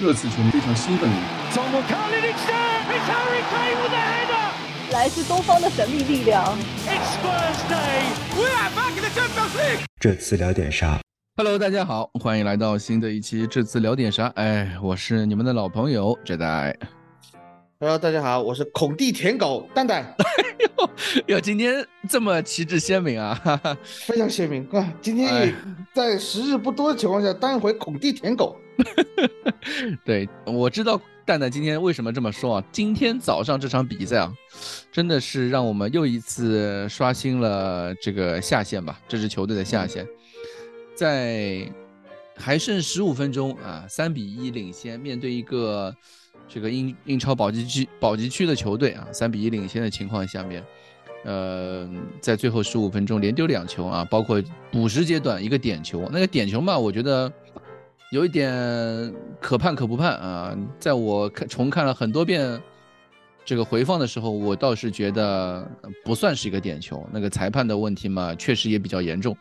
热刺球迷非常兴奋。来自东方的神秘力量。这次聊点啥？Hello，大家好，欢迎来到新的一期这次聊点啥？哎，我是你们的老朋友这代。Hello，大家好，我是孔蒂舔狗蛋蛋。哟，今天这么旗帜鲜明啊，非常鲜明啊！今天在时日不多的情况下当一回孔蒂舔狗。哈 对，我知道蛋蛋今天为什么这么说啊？今天早上这场比赛啊，真的是让我们又一次刷新了这个下限吧，这支球队的下限，在还剩十五分钟啊，三比一领先，面对一个。这个英英超保级区保级区的球队啊，三比一领先的情况下面，呃，在最后十五分钟连丢两球啊，包括补时阶段一个点球，那个点球嘛，我觉得有一点可判可不判啊。在我看重看了很多遍这个回放的时候，我倒是觉得不算是一个点球。那个裁判的问题嘛，确实也比较严重。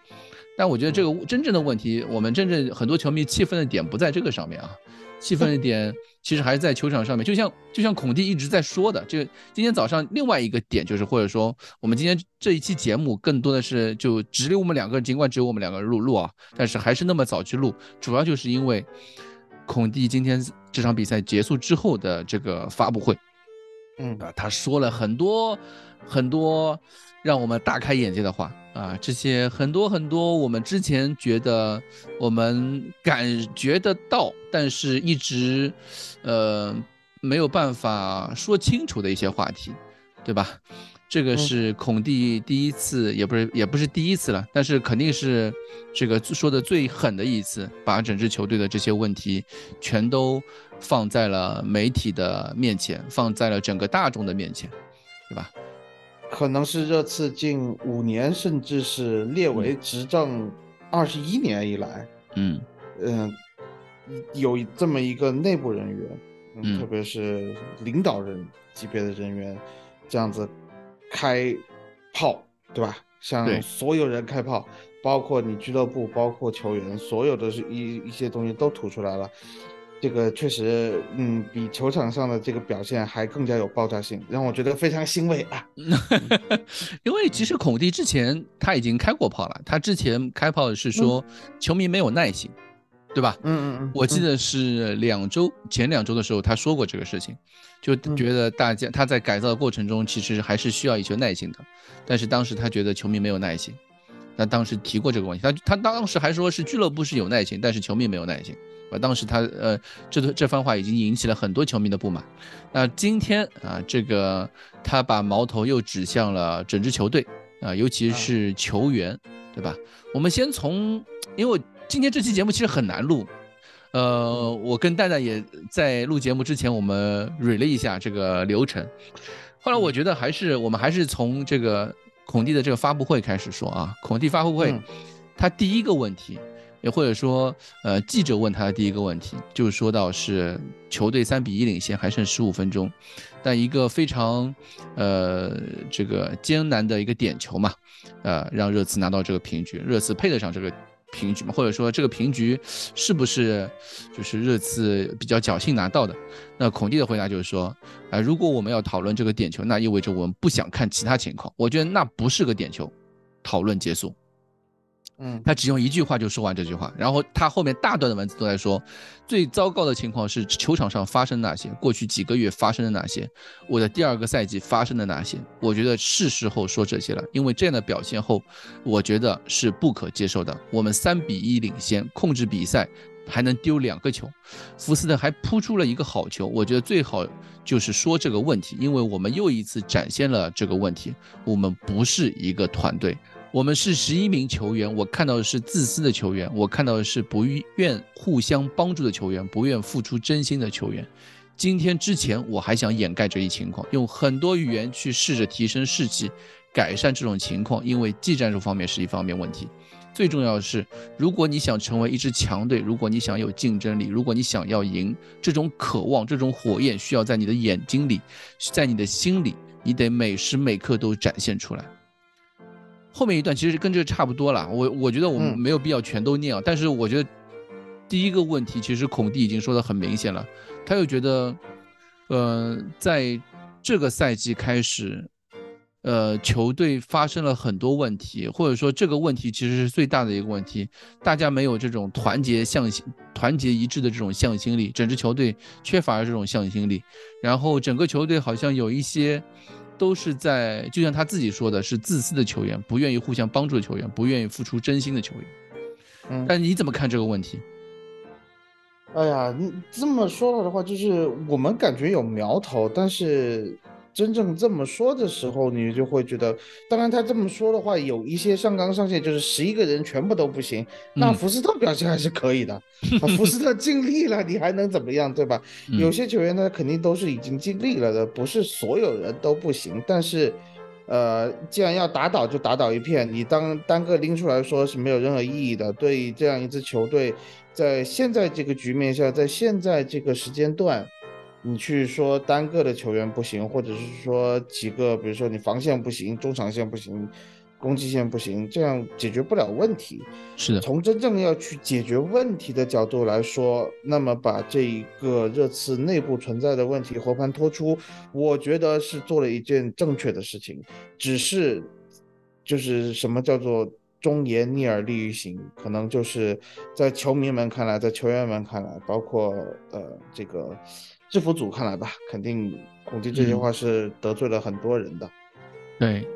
但我觉得这个真正的问题，我们真正很多球迷气愤的点不在这个上面啊。气愤一点，其实还是在球场上面，就像就像孔蒂一直在说的，这个今天早上另外一个点就是，或者说我们今天这一期节目更多的是就只有我们两个人，尽管只有我们两个人录录啊，但是还是那么早去录，主要就是因为孔蒂今天这场比赛结束之后的这个发布会，嗯。啊，他说了很多很多让我们大开眼界的话。啊，这些很多很多，我们之前觉得我们感觉得到，但是一直，呃，没有办法说清楚的一些话题，对吧？这个是孔蒂第一次，也不是也不是第一次了，但是肯定是这个说的最狠的一次，把整支球队的这些问题全都放在了媒体的面前，放在了整个大众的面前，对吧？可能是这次近五年，甚至是列为执政二十一年以来，嗯嗯，有这么一个内部人员，嗯，特别是领导人级别的人员，这样子开炮，对吧？向所有人开炮，包括你俱乐部，包括球员，所有的一一些东西都吐出来了。这个确实，嗯，比球场上的这个表现还更加有爆炸性，让我觉得非常欣慰啊。因为其实孔蒂之前他已经开过炮了，他之前开炮是说球迷没有耐心，对吧？嗯嗯嗯。我记得是两周前两周的时候他说过这个事情，就觉得大家他在改造的过程中其实还是需要一些耐心的，但是当时他觉得球迷没有耐心，他当时提过这个问题，他他当时还说是俱乐部是有耐心，但是球迷没有耐心。啊，当时他呃，这这番话已经引起了很多球迷的不满。那今天啊，这个他把矛头又指向了整支球队啊，尤其是球员，对吧？我们先从，因为今天这期节目其实很难录，呃，我跟蛋蛋也在录节目之前，我们捋了一下这个流程。后来我觉得还是我们还是从这个孔蒂的这个发布会开始说啊，孔蒂发布会，他第一个问题。也或者说，呃，记者问他的第一个问题，就是说到是球队三比一领先，还剩十五分钟，但一个非常，呃，这个艰难的一个点球嘛，呃，让热刺拿到这个平局，热刺配得上这个平局嘛？或者说这个平局是不是就是热刺比较侥幸拿到的？那孔蒂的回答就是说，啊，如果我们要讨论这个点球，那意味着我们不想看其他情况。我觉得那不是个点球，讨论结束。嗯，他只用一句话就说完这句话，然后他后面大段的文字都在说，最糟糕的情况是球场上发生那些，过去几个月发生的那些，我的第二个赛季发生的那些，我觉得是时候说这些了，因为这样的表现后，我觉得是不可接受的。我们三比一领先，控制比赛，还能丢两个球，福斯特还扑出了一个好球，我觉得最好就是说这个问题，因为我们又一次展现了这个问题，我们不是一个团队。我们是十一名球员，我看到的是自私的球员，我看到的是不愿互相帮助的球员，不愿付出真心的球员。今天之前我还想掩盖这一情况，用很多语言去试着提升士气，改善这种情况，因为技战术方面是一方面问题。最重要的是，如果你想成为一支强队，如果你想有竞争力，如果你想要赢，这种渴望，这种火焰需要在你的眼睛里，在你的心里，你得每时每刻都展现出来。后面一段其实跟这个差不多了，我我觉得我们没有必要全都念啊，但是我觉得第一个问题，其实孔蒂已经说的很明显了，他又觉得，呃，在这个赛季开始，呃，球队发生了很多问题，或者说这个问题其实是最大的一个问题，大家没有这种团结向心、团结一致的这种向心力，整支球队缺乏了这种向心力，然后整个球队好像有一些都是在，就像他自己说的是自私的球员，不愿意互相帮助的球员，不愿意付出真心的球员。嗯，但你怎么看这个问题？哎呀，你这么说了的话，就是我们感觉有苗头，但是真正这么说的时候，你就会觉得，当然他这么说的话，有一些上纲上线，就是十一个人全部都不行。那福斯特表现还是可以的，啊，福斯特尽力了，你还能怎么样，对吧？有些球员呢，肯定都是已经尽力了的，不是所有人都不行。但是，呃，既然要打倒就打倒一片，你当单个拎出来说是没有任何意义的。对这样一支球队。在现在这个局面下，在现在这个时间段，你去说单个的球员不行，或者是说几个，比如说你防线不行，中场线不行，攻击线不行，这样解决不了问题。是的，从真正要去解决问题的角度来说，那么把这一个热刺内部存在的问题活盘托出，我觉得是做了一件正确的事情。只是，就是什么叫做？忠言逆耳利于行，可能就是在球迷们看来，在球员们看来，包括呃这个制服组看来吧，肯定孔蒂这句话是得罪了很多人的。对，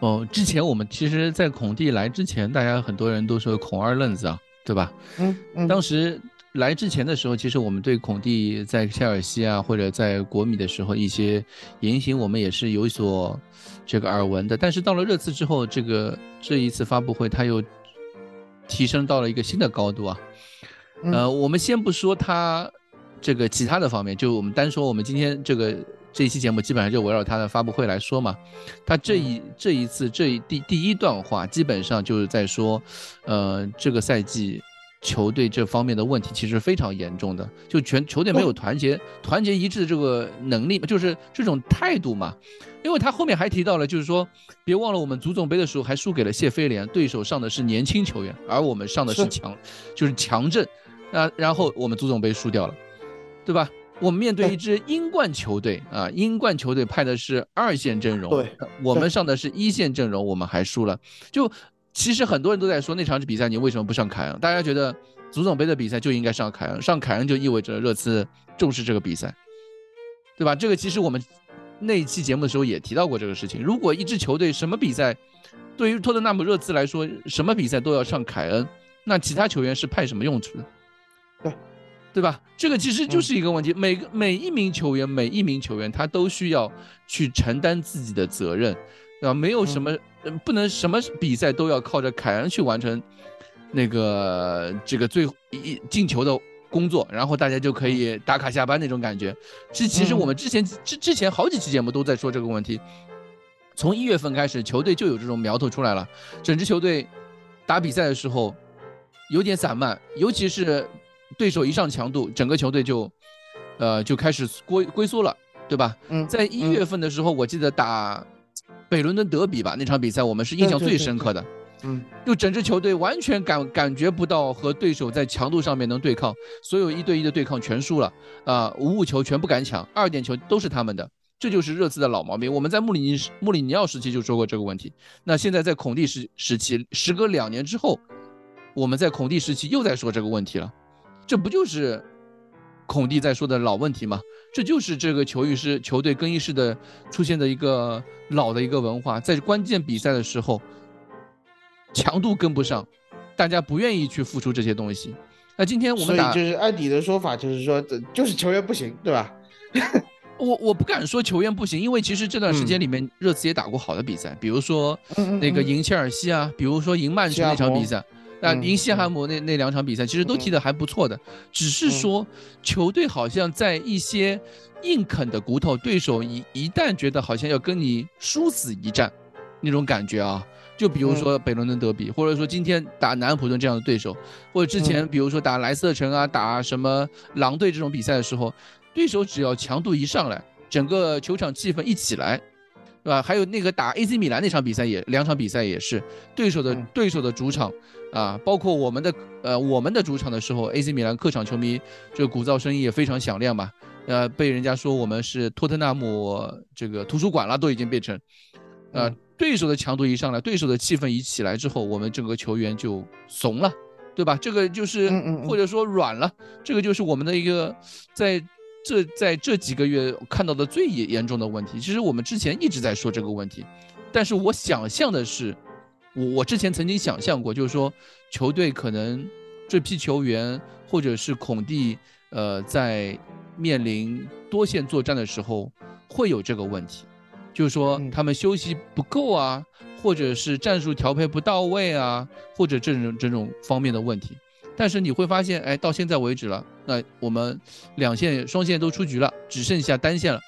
哦，之前我们其实，在孔蒂来之前，大家很多人都说孔二愣子啊，对吧？嗯嗯。当时来之前的时候，其实我们对孔蒂在切尔西啊，或者在国米的时候一些言行，我们也是有所。这个耳闻的，但是到了热刺之后，这个这一次发布会，他又提升到了一个新的高度啊。呃，我们先不说他这个其他的方面，就我们单说我们今天这个这一期节目，基本上就围绕他的发布会来说嘛。他这一这一次这一第第一段话，基本上就是在说，呃，这个赛季。球队这方面的问题其实非常严重的，就全球队没有团结、团结一致的这个能力，就是这种态度嘛。因为他后面还提到了，就是说，别忘了我们足总杯的时候还输给了谢菲联，对手上的是年轻球员，而我们上的是强，就是强阵。啊，然后我们足总杯输掉了，对吧？我们面对一支英冠球队啊，英冠球队派的是二线阵容，对，我们上的是一线阵容，我们还输了，就。其实很多人都在说那场比赛你为什么不上凯恩？大家觉得足总杯的比赛就应该上凯恩，上凯恩就意味着热刺重视这个比赛，对吧？这个其实我们那一期节目的时候也提到过这个事情。如果一支球队什么比赛，对于托特纳姆热刺来说，什么比赛都要上凯恩，那其他球员是派什么用处的？对，吧？这个其实就是一个问题。每个每一名球员，每一名球员他都需要去承担自己的责任。啊，没有什么，不能什么比赛都要靠着凯恩去完成那个这个最一进球的工作，然后大家就可以打卡下班那种感觉。这其实我们之前之之前好几期节目都在说这个问题。从一月份开始，球队就有这种苗头出来了。整支球队打比赛的时候有点散漫，尤其是对手一上强度，整个球队就呃就开始龟龟缩了，对吧？嗯，在一月份的时候，我记得打。北伦敦德比吧，那场比赛我们是印象最深刻的。嗯，就整支球队完全感感觉不到和对手在强度上面能对抗，所有一对一的对抗全输了啊，无误球全不敢抢，二点球都是他们的，这就是热刺的老毛病。我们在穆里尼穆里尼奥时期就说过这个问题，那现在在孔蒂时时期，时隔两年之后，我们在孔蒂时期又在说这个问题了，这不就是孔蒂在说的老问题吗？这就是这个球衣师球队更衣室的出现的一个老的一个文化，在关键比赛的时候，强度跟不上，大家不愿意去付出这些东西。那今天我们打，就是按你的说法，就是说，就是球员不行，对吧？我我不敢说球员不行，因为其实这段时间里面，热刺也打过好的比赛，比如说那个赢切尔西啊，比如说赢曼城那场比赛。那赢西汉姆那那两场比赛其实都踢得还不错的，只是说球队好像在一些硬啃的骨头，对手一一旦觉得好像要跟你殊死一战，那种感觉啊，就比如说北伦敦德比，或者说今天打南安普顿这样的对手，或者之前比如说打莱斯特城啊，打什么狼队这种比赛的时候，对手只要强度一上来，整个球场气氛一起来，是吧？还有那个打 AC 米兰那场比赛也两场比赛也是对手的对手的主场啊，包括我们的呃我们的主场的时候，AC 米兰客场球迷这个鼓噪声音也非常响亮嘛，呃，被人家说我们是托特纳姆这个图书馆了，都已经变成，呃，对手的强度一上来，对手的气氛一起来之后，我们整个球员就怂了，对吧？这个就是或者说软了，这个就是我们的一个在。这在这几个月看到的最严严重的问题，其实我们之前一直在说这个问题，但是我想象的是，我我之前曾经想象过，就是说球队可能这批球员或者是孔蒂，呃，在面临多线作战的时候会有这个问题，就是说他们休息不够啊，或者是战术调配不到位啊，或者这种这种方面的问题。但是你会发现，哎，到现在为止了，那我们两线双线都出局了，只剩下单线了，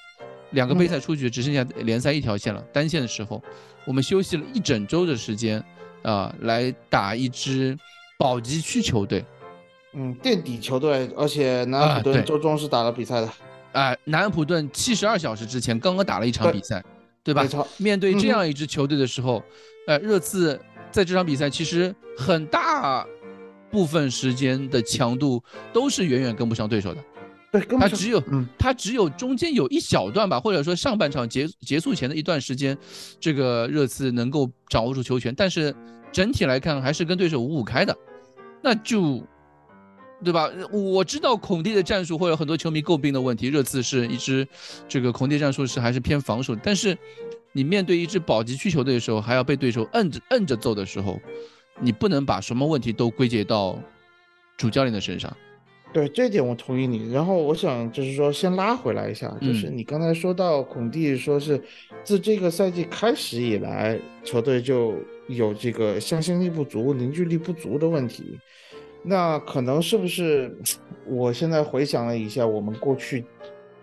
两个杯赛出局，只剩下联赛一条线了。单线的时候，我们休息了一整周的时间，啊，来打一支保级区球队，嗯，垫底球队，而且南安普顿周中是打了比赛的，哎，南安普顿七十二小时之前刚刚打了一场比赛，对吧？面对这样一支球队的时候，呃，热刺在这场比赛其实很大。部分时间的强度都是远远跟不上对手的，对，他只有，嗯，他只有中间有一小段吧，或者说上半场结结束前的一段时间，这个热刺能够掌握住球权，但是整体来看还是跟对手五五开的，那就，对吧？我知道孔蒂的战术或者很多球迷诟病的问题，热刺是一支这个孔蒂战术是还是偏防守，但是你面对一支保级区球队的时候，还要被对手摁着摁着揍的时候。你不能把什么问题都归结到主教练的身上，对这点我同意你。然后我想就是说，先拉回来一下，就是你刚才说到孔蒂说是自这个赛季开始以来，球队就有这个向心力不足、凝聚力不足的问题。那可能是不是？我现在回想了一下，我们过去。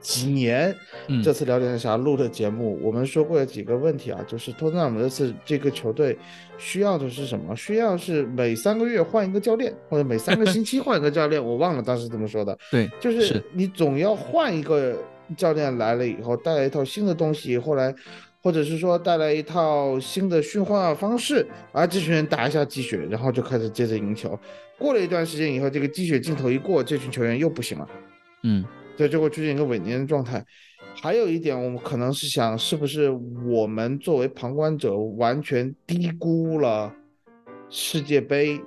几年，这次聊点啥录的节目，我们说过几个问题啊，就是托特纳姆这次这个球队需要的是什么？需要是每三个月换一个教练，或者每三个星期换一个教练，我忘了当时怎么说的。对，就是你总要换一个教练来了以后，带来一套新的东西，后来或者是说带来一套新的训话方式，啊这群人打一下鸡血，然后就开始接着赢球。过了一段时间以后，这个鸡血镜头一过，这群球员又不行了。嗯。对，就会出现一个萎年的状态。还有一点，我们可能是想，是不是我们作为旁观者完全低估了世界杯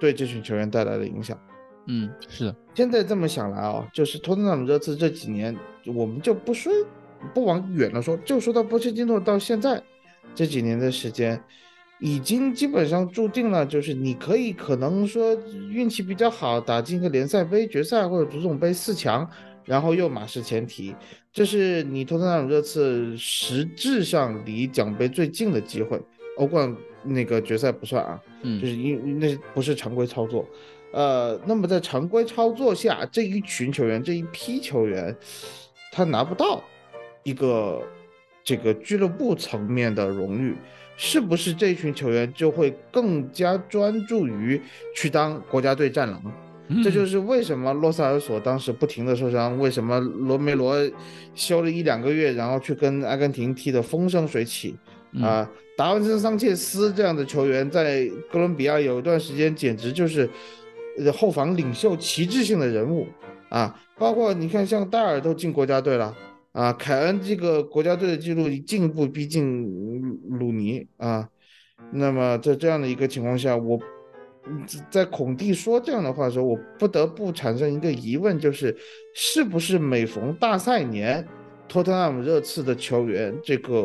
对这群球员带来的影响？嗯，是的。现在这么想来啊，就是托特纳姆热刺这几年，我们就不说不往远了说，就说到波切蒂诺到现在这几年的时间，已经基本上注定了，就是你可以可能说运气比较好，打进一个联赛杯决赛或者足总杯四强。然后又马失前蹄，这是你托特纳姆热刺实质上离奖杯最近的机会。欧冠那个决赛不算啊，嗯，就是因那不是常规操作。呃，那么在常规操作下，这一群球员这一批球员，他拿不到一个这个俱乐部层面的荣誉，是不是这群球员就会更加专注于去当国家队战狼？这就是为什么洛萨尔索当时不停的受伤，为什么罗梅罗休了一两个月，然后去跟阿根廷踢的风生水起啊？达文森桑切斯这样的球员在哥伦比亚有一段时间简直就是后防领袖、旗帜性的人物啊！包括你看，像戴尔都进国家队了啊，凯恩这个国家队的记录进一步逼近鲁尼啊。那么在这样的一个情况下，我。在孔蒂说这样的话的时候，我不得不产生一个疑问，就是是不是每逢大赛年，托特纳姆热刺的球员，这个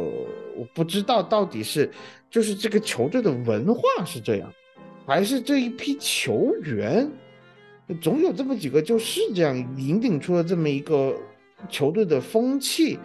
我不知道到底是就是这个球队的文化是这样，还是这一批球员总有这么几个就是这样引领出了这么一个球队的风气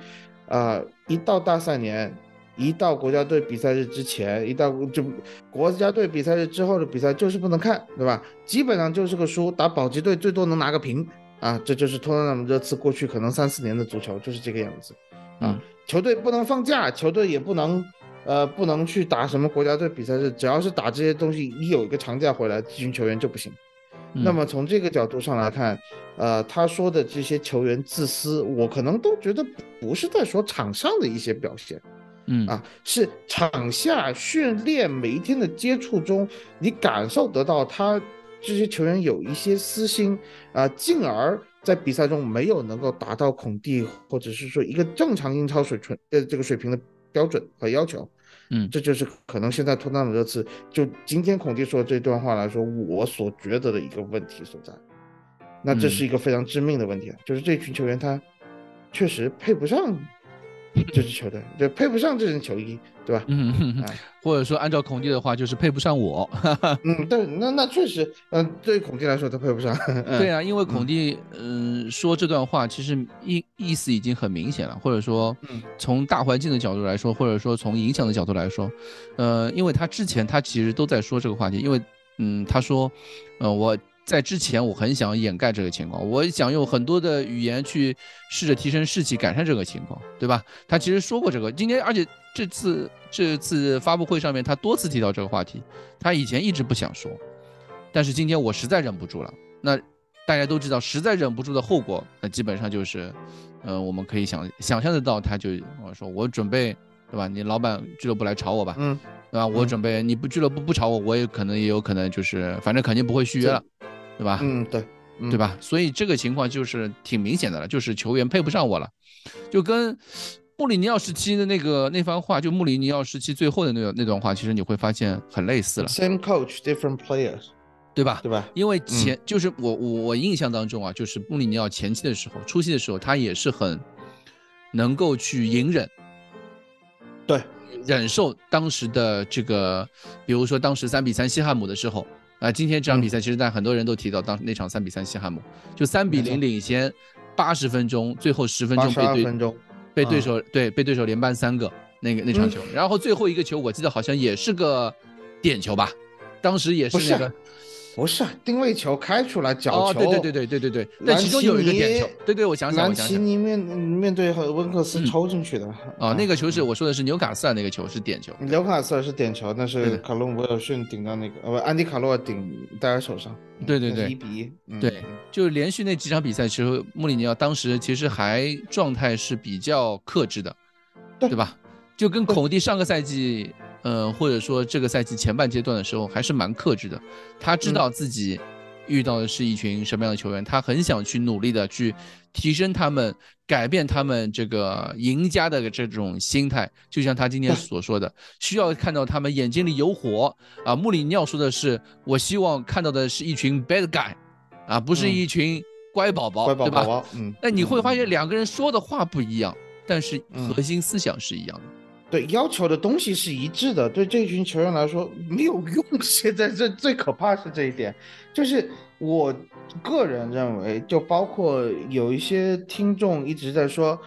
啊，一到大赛年。一到国家队比赛日之前，一到就国家队比赛日之后的比赛就是不能看，对吧？基本上就是个输，打保级队最多能拿个平啊，这就是托特纳姆热刺过去可能三四年的足球就是这个样子啊。球队不能放假，球队也不能呃不能去打什么国家队比赛日，只要是打这些东西，一有一个长假回来，这群球员就不行。那么从这个角度上来看，呃，他说的这些球员自私，我可能都觉得不是在说场上的一些表现。嗯啊，是场下训练每一天的接触中，你感受得到他这些球员有一些私心啊，进而在比赛中没有能够达到孔蒂或者是说一个正常英超水准呃这个水平的标准和要求。嗯，这就是可能现在托纳姆热刺就今天孔蒂说这段话来说，我所觉得的一个问题所在。那这是一个非常致命的问题啊，就是这群球员他确实配不上这 支球队，就配不上这身球衣，对吧？嗯，或者说按照孔蒂的话，就是配不上我。嗯，对，那那确实，嗯，对于孔蒂来说他配不上。对啊，因为孔蒂，嗯，说这段话其实意意思已经很明显了，或者说，从大环境的角度来说，或者说从影响的角度来说，呃，因为他之前他其实都在说这个话题，因为，嗯，他说，呃，我。在之前，我很想掩盖这个情况，我想用很多的语言去试着提升士气，改善这个情况，对吧？他其实说过这个，今天而且这次这次发布会上面，他多次提到这个话题，他以前一直不想说，但是今天我实在忍不住了。那大家都知道，实在忍不住的后果，那基本上就是，呃，我们可以想想象得到，他就我说我准备，对吧？你老板俱乐部来炒我吧，嗯，对吧？我准备你不俱乐部不炒我，我也可能也有可能就是，反正肯定不会续约了。对吧？嗯，对，对吧？所以这个情况就是挺明显的了，就是球员配不上我了，就跟穆里尼奥时期的那个那番话，就穆里尼奥时期最后的那那段话，其实你会发现很类似了。Same coach, different players，对吧？对吧？因为前就是我我我印象当中啊，就是穆里尼奥前期的时候、初期的时候，他也是很能够去隐忍，对，忍受当时的这个，比如说当时三比三西汉姆的时候。啊，今天这场比赛其实，但很多人都提到，当那场三比三西汉姆，就三比零领先，八十分钟，最后十分钟被对被对手对被对手连扳三个那个那场球，然后最后一个球我记得好像也是个点球吧，当时也是那个。不是定位球开出来角球对对对对对对对那其中有一个点球对对我想想我想想悉尼面面对和温克斯抽进去的哦那个球是我说的是纽卡斯尔那个球是点球。纽卡斯尔是点球但是卡隆威尔逊顶到那个呃不安迪卡洛顶戴家手上。对对对。一比一对就连续那几场比赛其实穆里尼奥当时其实还状态是比较克制的对吧？就跟孔蒂上个赛季嗯，或者说这个赛季前半阶段的时候还是蛮克制的，他知道自己遇到的是一群什么样的球员，他很想去努力的去提升他们，改变他们这个赢家的这种心态。就像他今天所说的，需要看到他们眼睛里有火啊。穆里尼奥说的是，我希望看到的是一群 bad guy，啊，不是一群乖宝宝，对吧？嗯。那你会发现两个人说的话不一样，但是核心思想是一样的。对，要求的东西是一致的。对这群球员来说没有用。现在这最可怕是这一点，就是我个人认为，就包括有一些听众一直在说，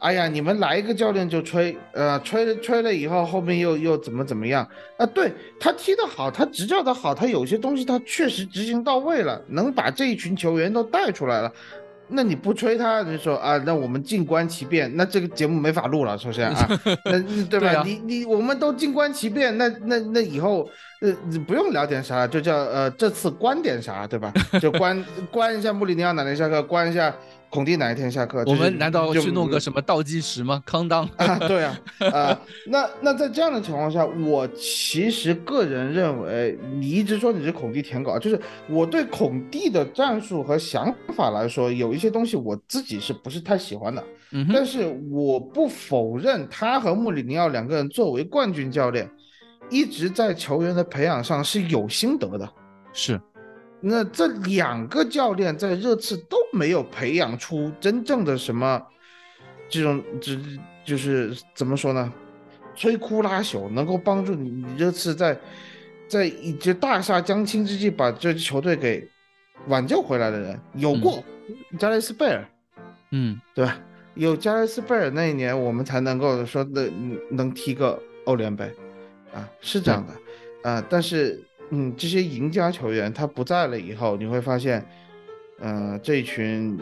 哎呀，你们来一个教练就吹，呃，吹了吹了以后，后面又又怎么怎么样啊？对他踢得好，他执教的好，他有些东西他确实执行到位了，能把这一群球员都带出来了。那你不吹他，你说啊，那我们静观其变，那这个节目没法录了。首先啊，那对吧？你你我们都静观其变，那那那以后呃，你不用聊点啥，就叫呃这次观点啥，对吧？就观观一下穆里尼奥哪天下课，观一下。孔蒂哪一天下课？我们难道去弄个什么倒计时吗？康当啊，对啊，啊，那那在这样的情况下，我其实个人认为，你一直说你是孔蒂舔狗，就是我对孔蒂的战术和想法来说，有一些东西我自己是不是太喜欢的。嗯，但是我不否认他和穆里尼奥两个人作为冠军教练，一直在球员的培养上是有心得的。是。那这两个教练在热刺都没有培养出真正的什么这种，这就是怎么说呢？摧枯拉朽，能够帮助你热刺在在一这大厦将倾之际把这支球队给挽救回来的人有过，加雷斯贝尔，嗯，对吧？有加雷斯贝尔那一年，我们才能够说能能踢个欧联杯，啊，是这样的，啊，但是。嗯，这些赢家球员他不在了以后，你会发现，呃，这群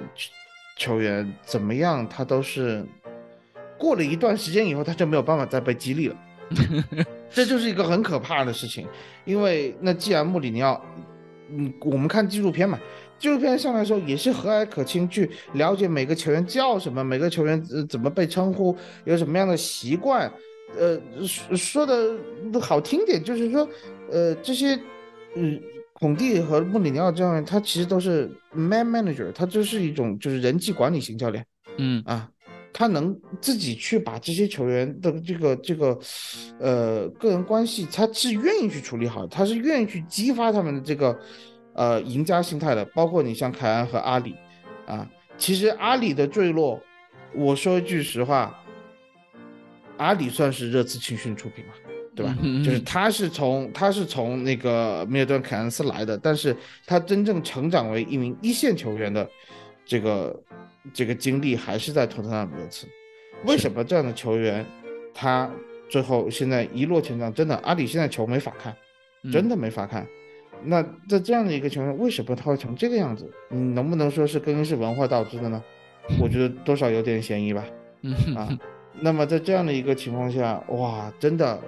球员怎么样，他都是过了一段时间以后，他就没有办法再被激励了。这就是一个很可怕的事情，因为那既然穆里尼奥，嗯，我们看纪录片嘛，纪录片上来说也是和蔼可亲，去了解每个球员叫什么，每个球员怎么被称呼，有什么样的习惯。呃说说的好听点，就是说，呃，这些，嗯，孔蒂和穆里尼奥教练，他其实都是 man manager，他就是一种就是人际管理型教练，嗯啊，他能自己去把这些球员的这个这个，呃，个人关系，他是愿意去处理好，他是愿意去激发他们的这个，呃，赢家心态的，包括你像凯恩和阿里，啊，其实阿里的坠落，我说一句实话。阿里算是热刺青训出品嘛，对吧？就是他是从他是从那个米尔顿凯恩斯来的，但是他真正成长为一名一线球员的这个这个经历还是在托特纳姆热刺。为什么这样的球员他最后现在一落千丈？真的，阿里现在球没法看，真的没法看。那在这样的一个球员，为什么他会成这个样子？你能不能说是更衣室文化导致的呢？我觉得多少有点嫌疑吧。啊。那么在这样的一个情况下，哇，真的，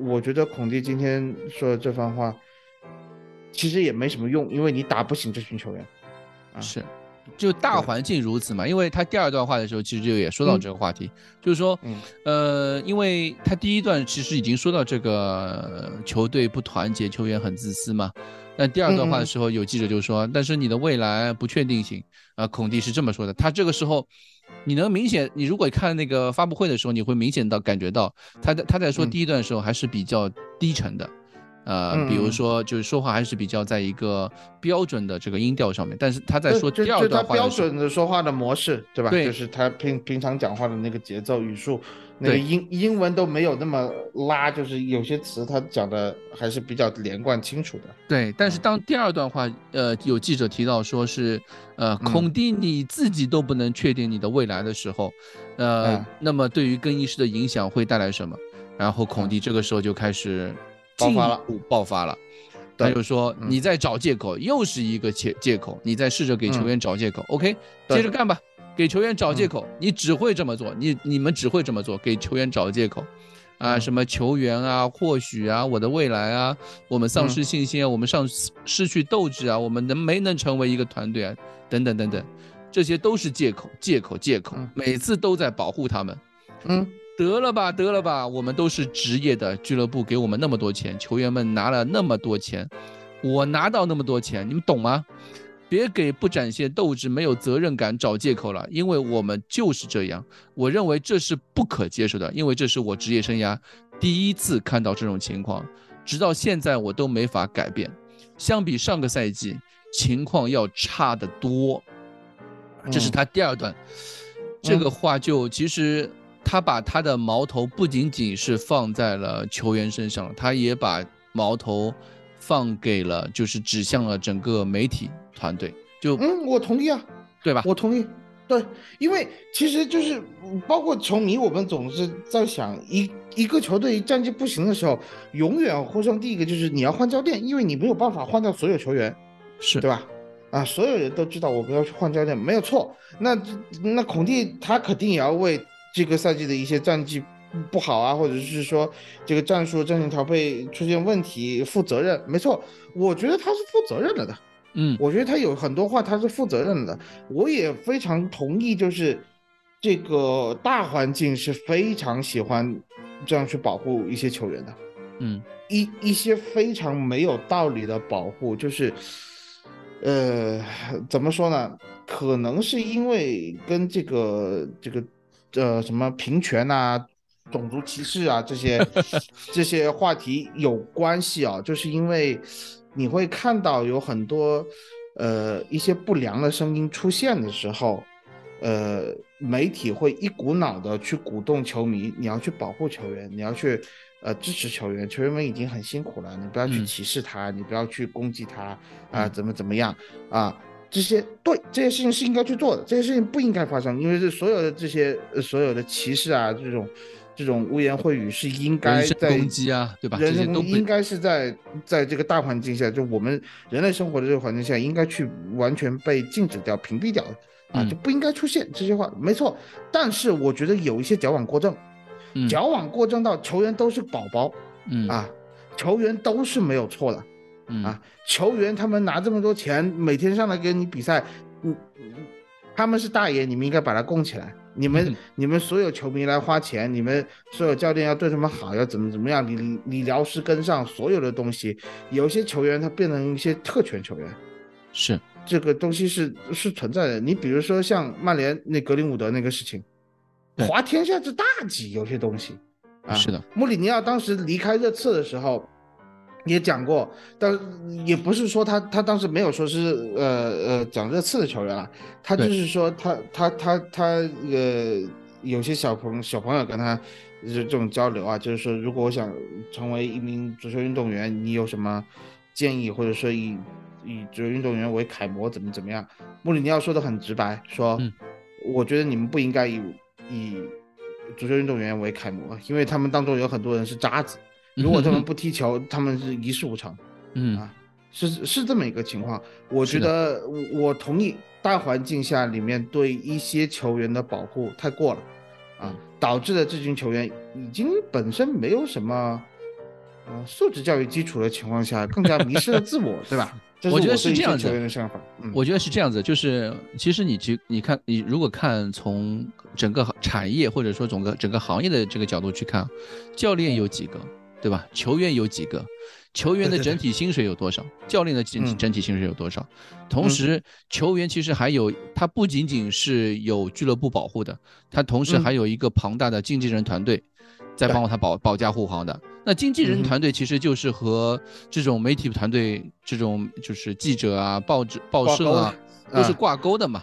我觉得孔蒂今天说的这番话，其实也没什么用，因为你打不醒这群球员。是，就大环境如此嘛。因为他第二段话的时候，其实就也说到这个话题，就是说，呃，因为他第一段其实已经说到这个球队不团结，球员很自私嘛。那第二段话的时候，有记者就说，但是你的未来不确定性啊，孔蒂是这么说的。他这个时候。你能明显，你如果看那个发布会的时候，你会明显到感觉到他在他在说第一段的时候还是比较低沉的，呃，比如说就是说话还是比较在一个标准的这个音调上面。但是他在说第二段话标准的说话的模式，对吧？对，就是他平平常讲话的那个节奏语速。那个英英文都没有那么拉，就是有些词他讲的还是比较连贯清楚的。对，但是当第二段话，呃，有记者提到说是，呃，孔蒂你自己都不能确定你的未来的时候，呃，那么对于更衣室的影响会带来什么？然后孔蒂这个时候就开始爆发了，爆发了，他就说你在找借口，又是一个借借口，你在试着给球员找借口。OK，接着干吧。给球员找借口，你只会这么做，你你们只会这么做，给球员找借口，啊，什么球员啊，或许啊，我的未来啊，我们丧失信心啊，我们丧失去斗志啊，我们能没能成为一个团队啊，等等等等，这些都是借口，借口，借口，每次都在保护他们。嗯，得了吧，得了吧，我们都是职业的俱乐部，给我们那么多钱，球员们拿了那么多钱，我拿到那么多钱，你们懂吗？别给不展现斗志、没有责任感找借口了，因为我们就是这样。我认为这是不可接受的，因为这是我职业生涯第一次看到这种情况，直到现在我都没法改变。相比上个赛季，情况要差得多。这是他第二段，这个话就其实他把他的矛头不仅仅是放在了球员身上，他也把矛头放给了，就是指向了整个媒体。团队就嗯，我同意啊，对吧？我同意，对，因为其实就是包括球迷，我们总是在想，一一个球队战绩不行的时候，永远呼声第一个就是你要换教练，因为你没有办法换掉所有球员，是对吧？啊，所有人都知道我们要去换教练，没有错。那那孔蒂他肯定也要为这个赛季的一些战绩不好啊，或者是说这个战术战术调配出现问题负责任，没错，我觉得他是负责任了的。嗯，我觉得他有很多话他是负责任的，我也非常同意，就是这个大环境是非常喜欢这样去保护一些球员的，嗯，一一些非常没有道理的保护，就是，呃，怎么说呢？可能是因为跟这个这个呃什么平权啊、种族歧视啊这些 这些话题有关系啊，就是因为。你会看到有很多，呃，一些不良的声音出现的时候，呃，媒体会一股脑的去鼓动球迷，你要去保护球员，你要去，呃，支持球员，球员们已经很辛苦了，你不要去歧视他，你不要去攻击他，啊，怎么怎么样啊？这些对这些事情是应该去做的，这些事情不应该发生，因为这所有的这些所有的歧视啊，这种。这种污言秽语是应该在攻击啊，对吧？人身攻击应该是在在这个大环境下，就我们人类生活的这个环境下，应该去完全被禁止掉、屏蔽掉的啊，就不应该出现这些话。没错，但是我觉得有一些矫枉过正，矫枉过正到球员都是宝宝，嗯啊，球员都是没有错的，啊，球员他们拿这么多钱，每天上来跟你比赛，嗯。他们是大爷，你们应该把他供起来。你们你们所有球迷来花钱，你们所有教练要对他们好，要怎么怎么样，理理疗师跟上所有的东西。有些球员他变成一些特权球员，是这个东西是是存在的。你比如说像曼联那格林伍德那个事情，滑天下之大稽，有些东西啊，是的。穆里尼奥当时离开热刺的时候。也讲过，但也不是说他他当时没有说是呃呃讲热刺的球员了，他就是说他他他他呃有些小朋小朋友跟他这种交流啊，就是说如果我想成为一名足球运动员，你有什么建议，或者说以以足球运动员为楷模怎么怎么样？穆里尼奥说的很直白，说我觉得你们不应该以以足球运动员为楷模，因为他们当中有很多人是渣子。如果他们不踢球，他们是一事无成。嗯啊，是是这么一个情况。我觉得我同意，大环境下里面对一些球员的保护太过了，啊，导致了这群球员已经本身没有什么，呃，素质教育基础的情况下，更加迷失了自我，对吧？我觉得是这样子。球员的想法，我觉得是这样子，就是其实你去你看，你如果看从整个产业或者说整个整个行业的这个角度去看，教练有几个？对吧？球员有几个？球员的整体薪水有多少？教练的整体整体薪水有多少？同时，球员其实还有，他不仅仅是有俱乐部保护的，他同时还有一个庞大的经纪人团队，在帮他保保驾护航的。那经纪人团队其实就是和这种媒体团队、这种就是记者啊、报纸、报社啊，都是挂钩的嘛。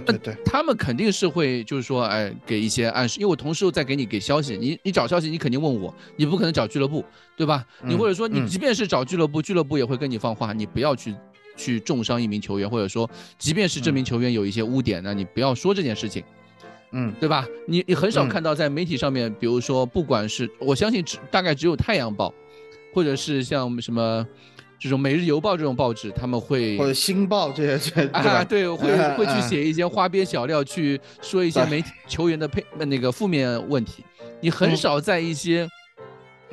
对对对，他们肯定是会，就是说，哎，给一些暗示，因为我同时又在给你给消息，你你找消息，你肯定问我，你不可能找俱乐部，对吧？你或者说你即便是找俱乐部，俱乐部也会跟你放话，你不要去去重伤一名球员，或者说，即便是这名球员有一些污点呢，你不要说这件事情，嗯，对吧？你你很少看到在媒体上面，比如说，不管是我相信只大概只有太阳报，或者是像什么。这种《每日邮报》这种报纸，他们会或者《星报》这些，这啊，对，会会去写一些花边小料，去说一些媒体球员的配那个负面问题。你很少在一些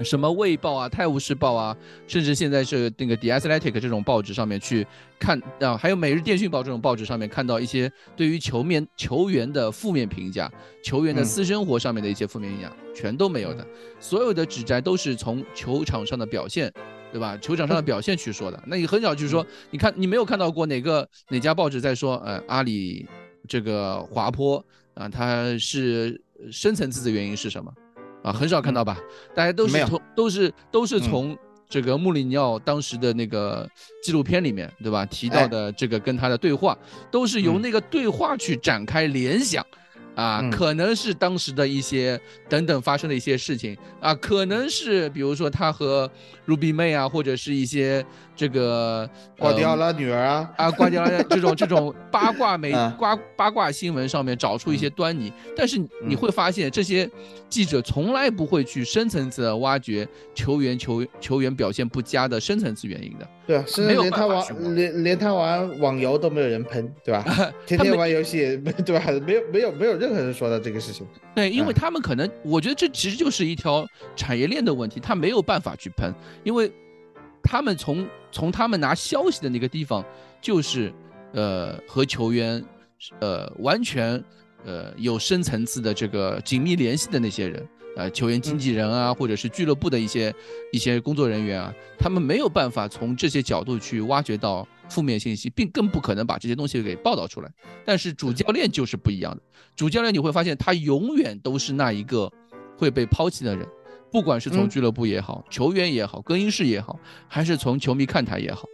什么《卫报》啊、《泰晤士报》啊，甚至现在是那个《The Athletic》这种报纸上面去看啊，还有《每日电讯报》这种报纸上面看到一些对于球面球员的负面评价，球员的私生活上面的一些负面影响，全都没有的。所有的指摘都是从球场上的表现。对吧？球场上的表现去说的，那你很少去说，你看你没有看到过哪个哪家报纸在说，呃，阿里这个滑坡啊，它是深层次的原因是什么？啊，很少看到吧？大家都是从都是都是从这个穆里尼奥当时的那个纪录片里面，对吧？提到的这个跟他的对话，都是由那个对话去展开联想。啊，可能是当时的一些等等发生的一些事情啊，可能是比如说他和 Ruby 妹啊，或者是一些这个瓜迪奥拉女儿啊啊，瓜迪奥拉这种这种 八卦媒八八卦新闻上面找出一些端倪，但是你会发现这些记者从来不会去深层次的挖掘球员球球员表现不佳的深层次原因的。对啊，是连他玩连连他玩网游都没有人喷，对吧？天天玩游戏，对吧？没有没有没有任何人说到这个事情。对，因为他们可能，我觉得这其实就是一条产业链的问题，他没有办法去喷，因为他们从从他们拿消息的那个地方，就是呃和球员呃完全呃有深层次的这个紧密联系的那些人。呃，球员经纪人啊，或者是俱乐部的一些一些工作人员啊，他们没有办法从这些角度去挖掘到负面信息，并更不可能把这些东西给报道出来。但是主教练就是不一样的，主教练你会发现他永远都是那一个会被抛弃的人，不管是从俱乐部也好，球员也好，更衣室也好，还是从球迷看台也好，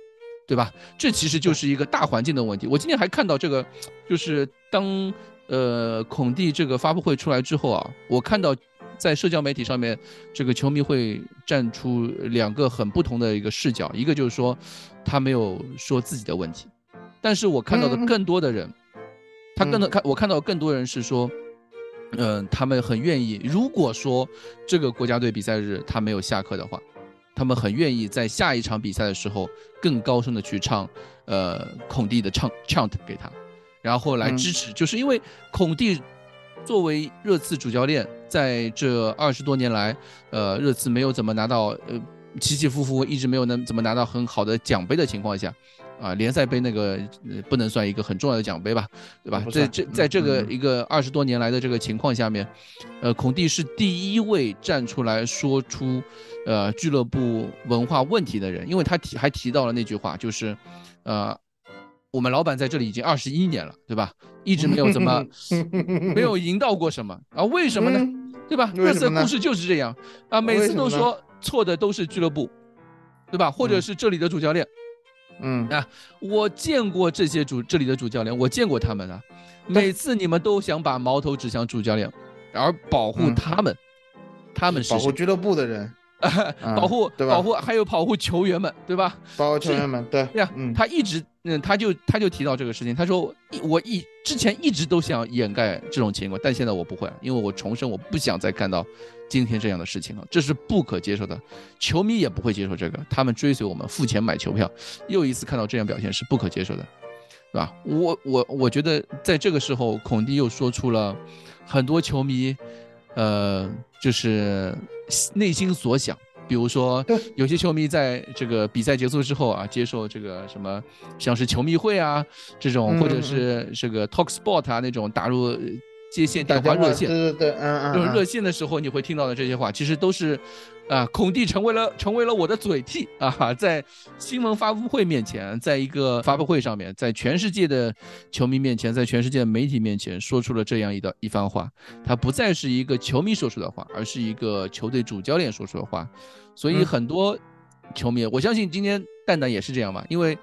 对吧？这其实就是一个大环境的问题。我今天还看到这个，就是当呃孔蒂这个发布会出来之后啊，我看到。在社交媒体上面，这个球迷会站出两个很不同的一个视角，一个就是说他没有说自己的问题，但是我看到的更多的人，他更多看我看到更多人是说，嗯，他们很愿意，如果说这个国家队比赛日他没有下课的话，他们很愿意在下一场比赛的时候更高声的去唱，呃，孔蒂的唱 chant 给他，然后来支持，就是因为孔蒂。作为热刺主教练，在这二十多年来，呃，热刺没有怎么拿到，呃，起起伏伏，一直没有能怎么拿到很好的奖杯的情况下，啊，联赛杯那个不能算一个很重要的奖杯吧，对吧？在这在这个一个二十多年来的这个情况下面，呃，孔蒂是第一位站出来说出呃俱乐部文化问题的人，因为他提还提到了那句话，就是呃，我们老板在这里已经二十一年了，对吧？一直没有怎么 没有赢到过什么啊？为什么呢？对吧？热刺故事就是这样啊，每次都说错的都是俱乐部，对吧？或者是这里的主教练。嗯啊，我见过这些主这里的主教练，我见过他们啊。每次你们都想把矛头指向主教练，而保护他们，他们是保护俱乐部的人。保护对吧？保护还有保护球员们，对吧？保护球员们，对呀。嗯，他一直，嗯，他就他就提到这个事情，他说，我一之前一直都想掩盖这种情况，但现在我不会了，因为我重申，我不想再看到今天这样的事情了，这是不可接受的，球迷也不会接受这个，他们追随我们付钱买球票，又一次看到这样表现是不可接受的，对吧？我我我觉得在这个时候，孔蒂又说出了很多球迷，呃，就是内心所想。比如说，有些球迷在这个比赛结束之后啊，接受这个什么，像是球迷会啊这种，或者是这个 Talk Sport 啊那种打入接线电话热线，对对对，嗯嗯，热线的时候你会听到的这些话，其实都是啊，孔蒂成为了成为了我的嘴替啊，在新闻发布会面前，在一个发布会上面，在全世界的球迷面前，在全世界的媒体面前，说出了这样一段一番话，他不再是一个球迷说出的话，而是一个球队主教练说出的话。所以很多球迷，我相信今天蛋蛋也是这样嘛，因为，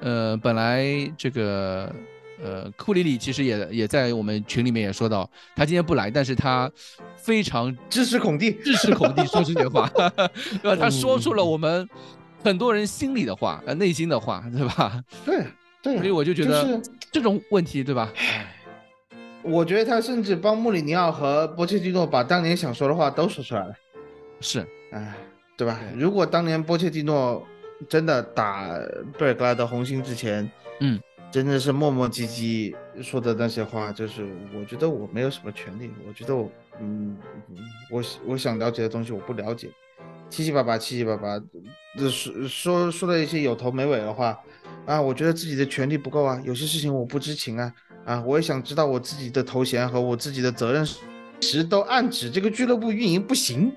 呃，本来这个呃库里里其实也也在我们群里面也说到，他今天不来，但是他非常支持孔蒂，支持孔蒂说这些话，对吧？他说出了我们很多人心里的话，呃，内心的话，对吧？对对，所以我就觉得这种问题，对吧？我觉得他甚至帮穆里尼奥和波切蒂诺把当年想说的话都说出来了，是，哎。对吧？如果当年波切蒂诺真的打贝尔格莱德红星之前，嗯，真的是磨磨唧唧说的那些话，就是我觉得我没有什么权利，我觉得我，嗯，我我想了解的东西我不了解，七七八八七七八八，说说说了一些有头没尾的话，啊，我觉得自己的权利不够啊，有些事情我不知情啊，啊，我也想知道我自己的头衔和我自己的责任，其实都暗指这个俱乐部运营不行。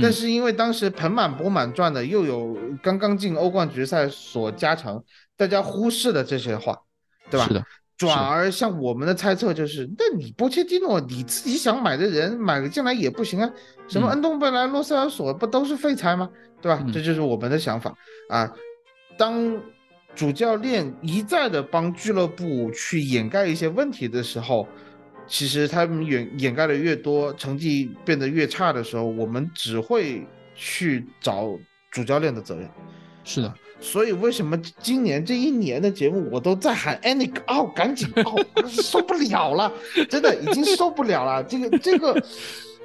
但是因为当时盆满钵满赚的，又有刚刚进欧冠决赛所加成，大家忽视了这些话，对吧？是的。转而像我们的猜测就是，那你波切蒂诺你自己想买的人买进来也不行啊，什么恩东贝莱、洛塞尔索不都是废材吗？对吧？这就是我们的想法啊。当主教练一再的帮俱乐部去掩盖一些问题的时候。其实他们掩掩盖的越多，成绩变得越差的时候，我们只会去找主教练的责任。是的，所以为什么今年这一年的节目我都在喊 Any 哦，赶紧 哦，受不了了，真的已经受不了了。这个这个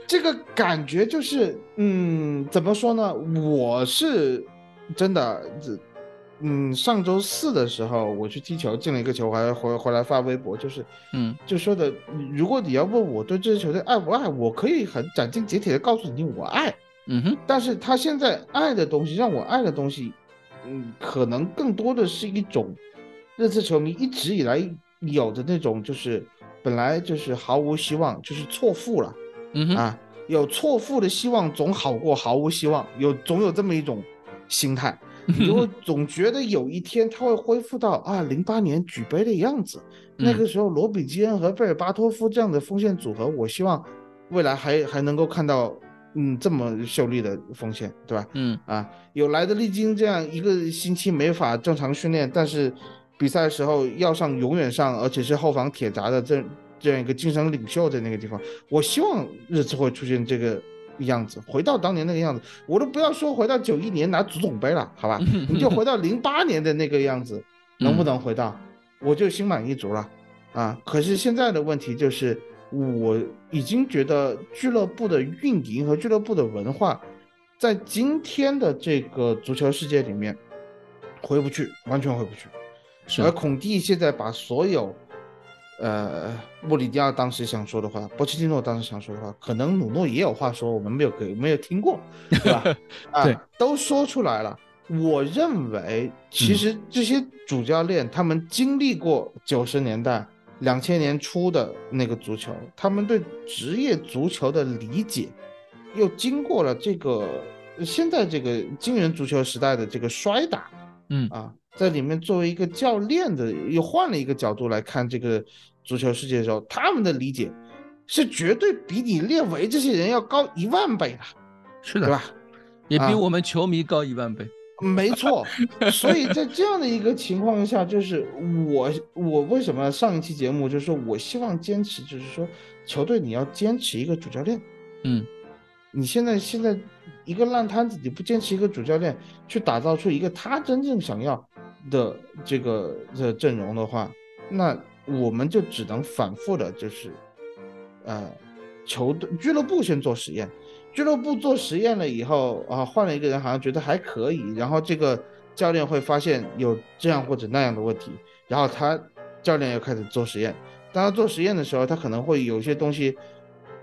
这个感觉就是，嗯，怎么说呢？我是真的这。嗯，上周四的时候我去踢球，进了一个球，还回回来发微博，就是，嗯，就说的，如果你要问我对这支球队爱不爱，我可以很斩钉截铁的告诉你，我爱，嗯哼。但是他现在爱的东西，让我爱的东西，嗯，可能更多的是一种热刺球迷一直以来有的那种，就是本来就是毫无希望，就是错付了，嗯啊，有错付的希望总好过毫无希望，有总有这么一种心态。你会总觉得有一天他会恢复到啊零八年举杯的样子，那个时候罗比基恩和贝尔巴托夫这样的锋线组合，我希望未来还还能够看到嗯这么秀丽的锋线，对吧？嗯啊，有莱德利金这样一个星期没法正常训练，但是比赛的时候要上永远上，而且是后防铁闸的这这样一个精神领袖在那个地方，我希望日子会出现这个。样子回到当年那个样子，我都不要说回到九一年拿足总杯了，好吧？你就回到零八年的那个样子，能不能回到？我就心满意足了啊！可是现在的问题就是，我已经觉得俱乐部的运营和俱乐部的文化，在今天的这个足球世界里面回不去，完全回不去。而孔蒂现在把所有。呃，穆里尼奥当时想说的话，波切蒂诺当时想说的话，可能努诺也有话说，我们没有给没有听过，对吧？啊，都说出来了。我认为其实这些主教练他们经历过九十年代、两千年初的那个足球，他们对职业足球的理解，又经过了这个现在这个金元足球时代的这个摔打，嗯啊，在里面作为一个教练的，又换了一个角度来看这个足球世界的时候，他们的理解是绝对比你列维这些人要高一万倍的，是的，对吧？也比我们球迷高一万倍。没错，所以在这样的一个情况下，就是我我为什么上一期节目就是说我希望坚持，就是说球队你要坚持一个主教练，嗯，你现在现在一个烂摊子，你不坚持一个主教练，去打造出一个他真正想要的这个的阵容的话，那我们就只能反复的，就是呃，球队俱乐部先做实验。俱乐部做实验了以后啊，换了一个人，好像觉得还可以。然后这个教练会发现有这样或者那样的问题，然后他教练又开始做实验。当他做实验的时候，他可能会有些东西，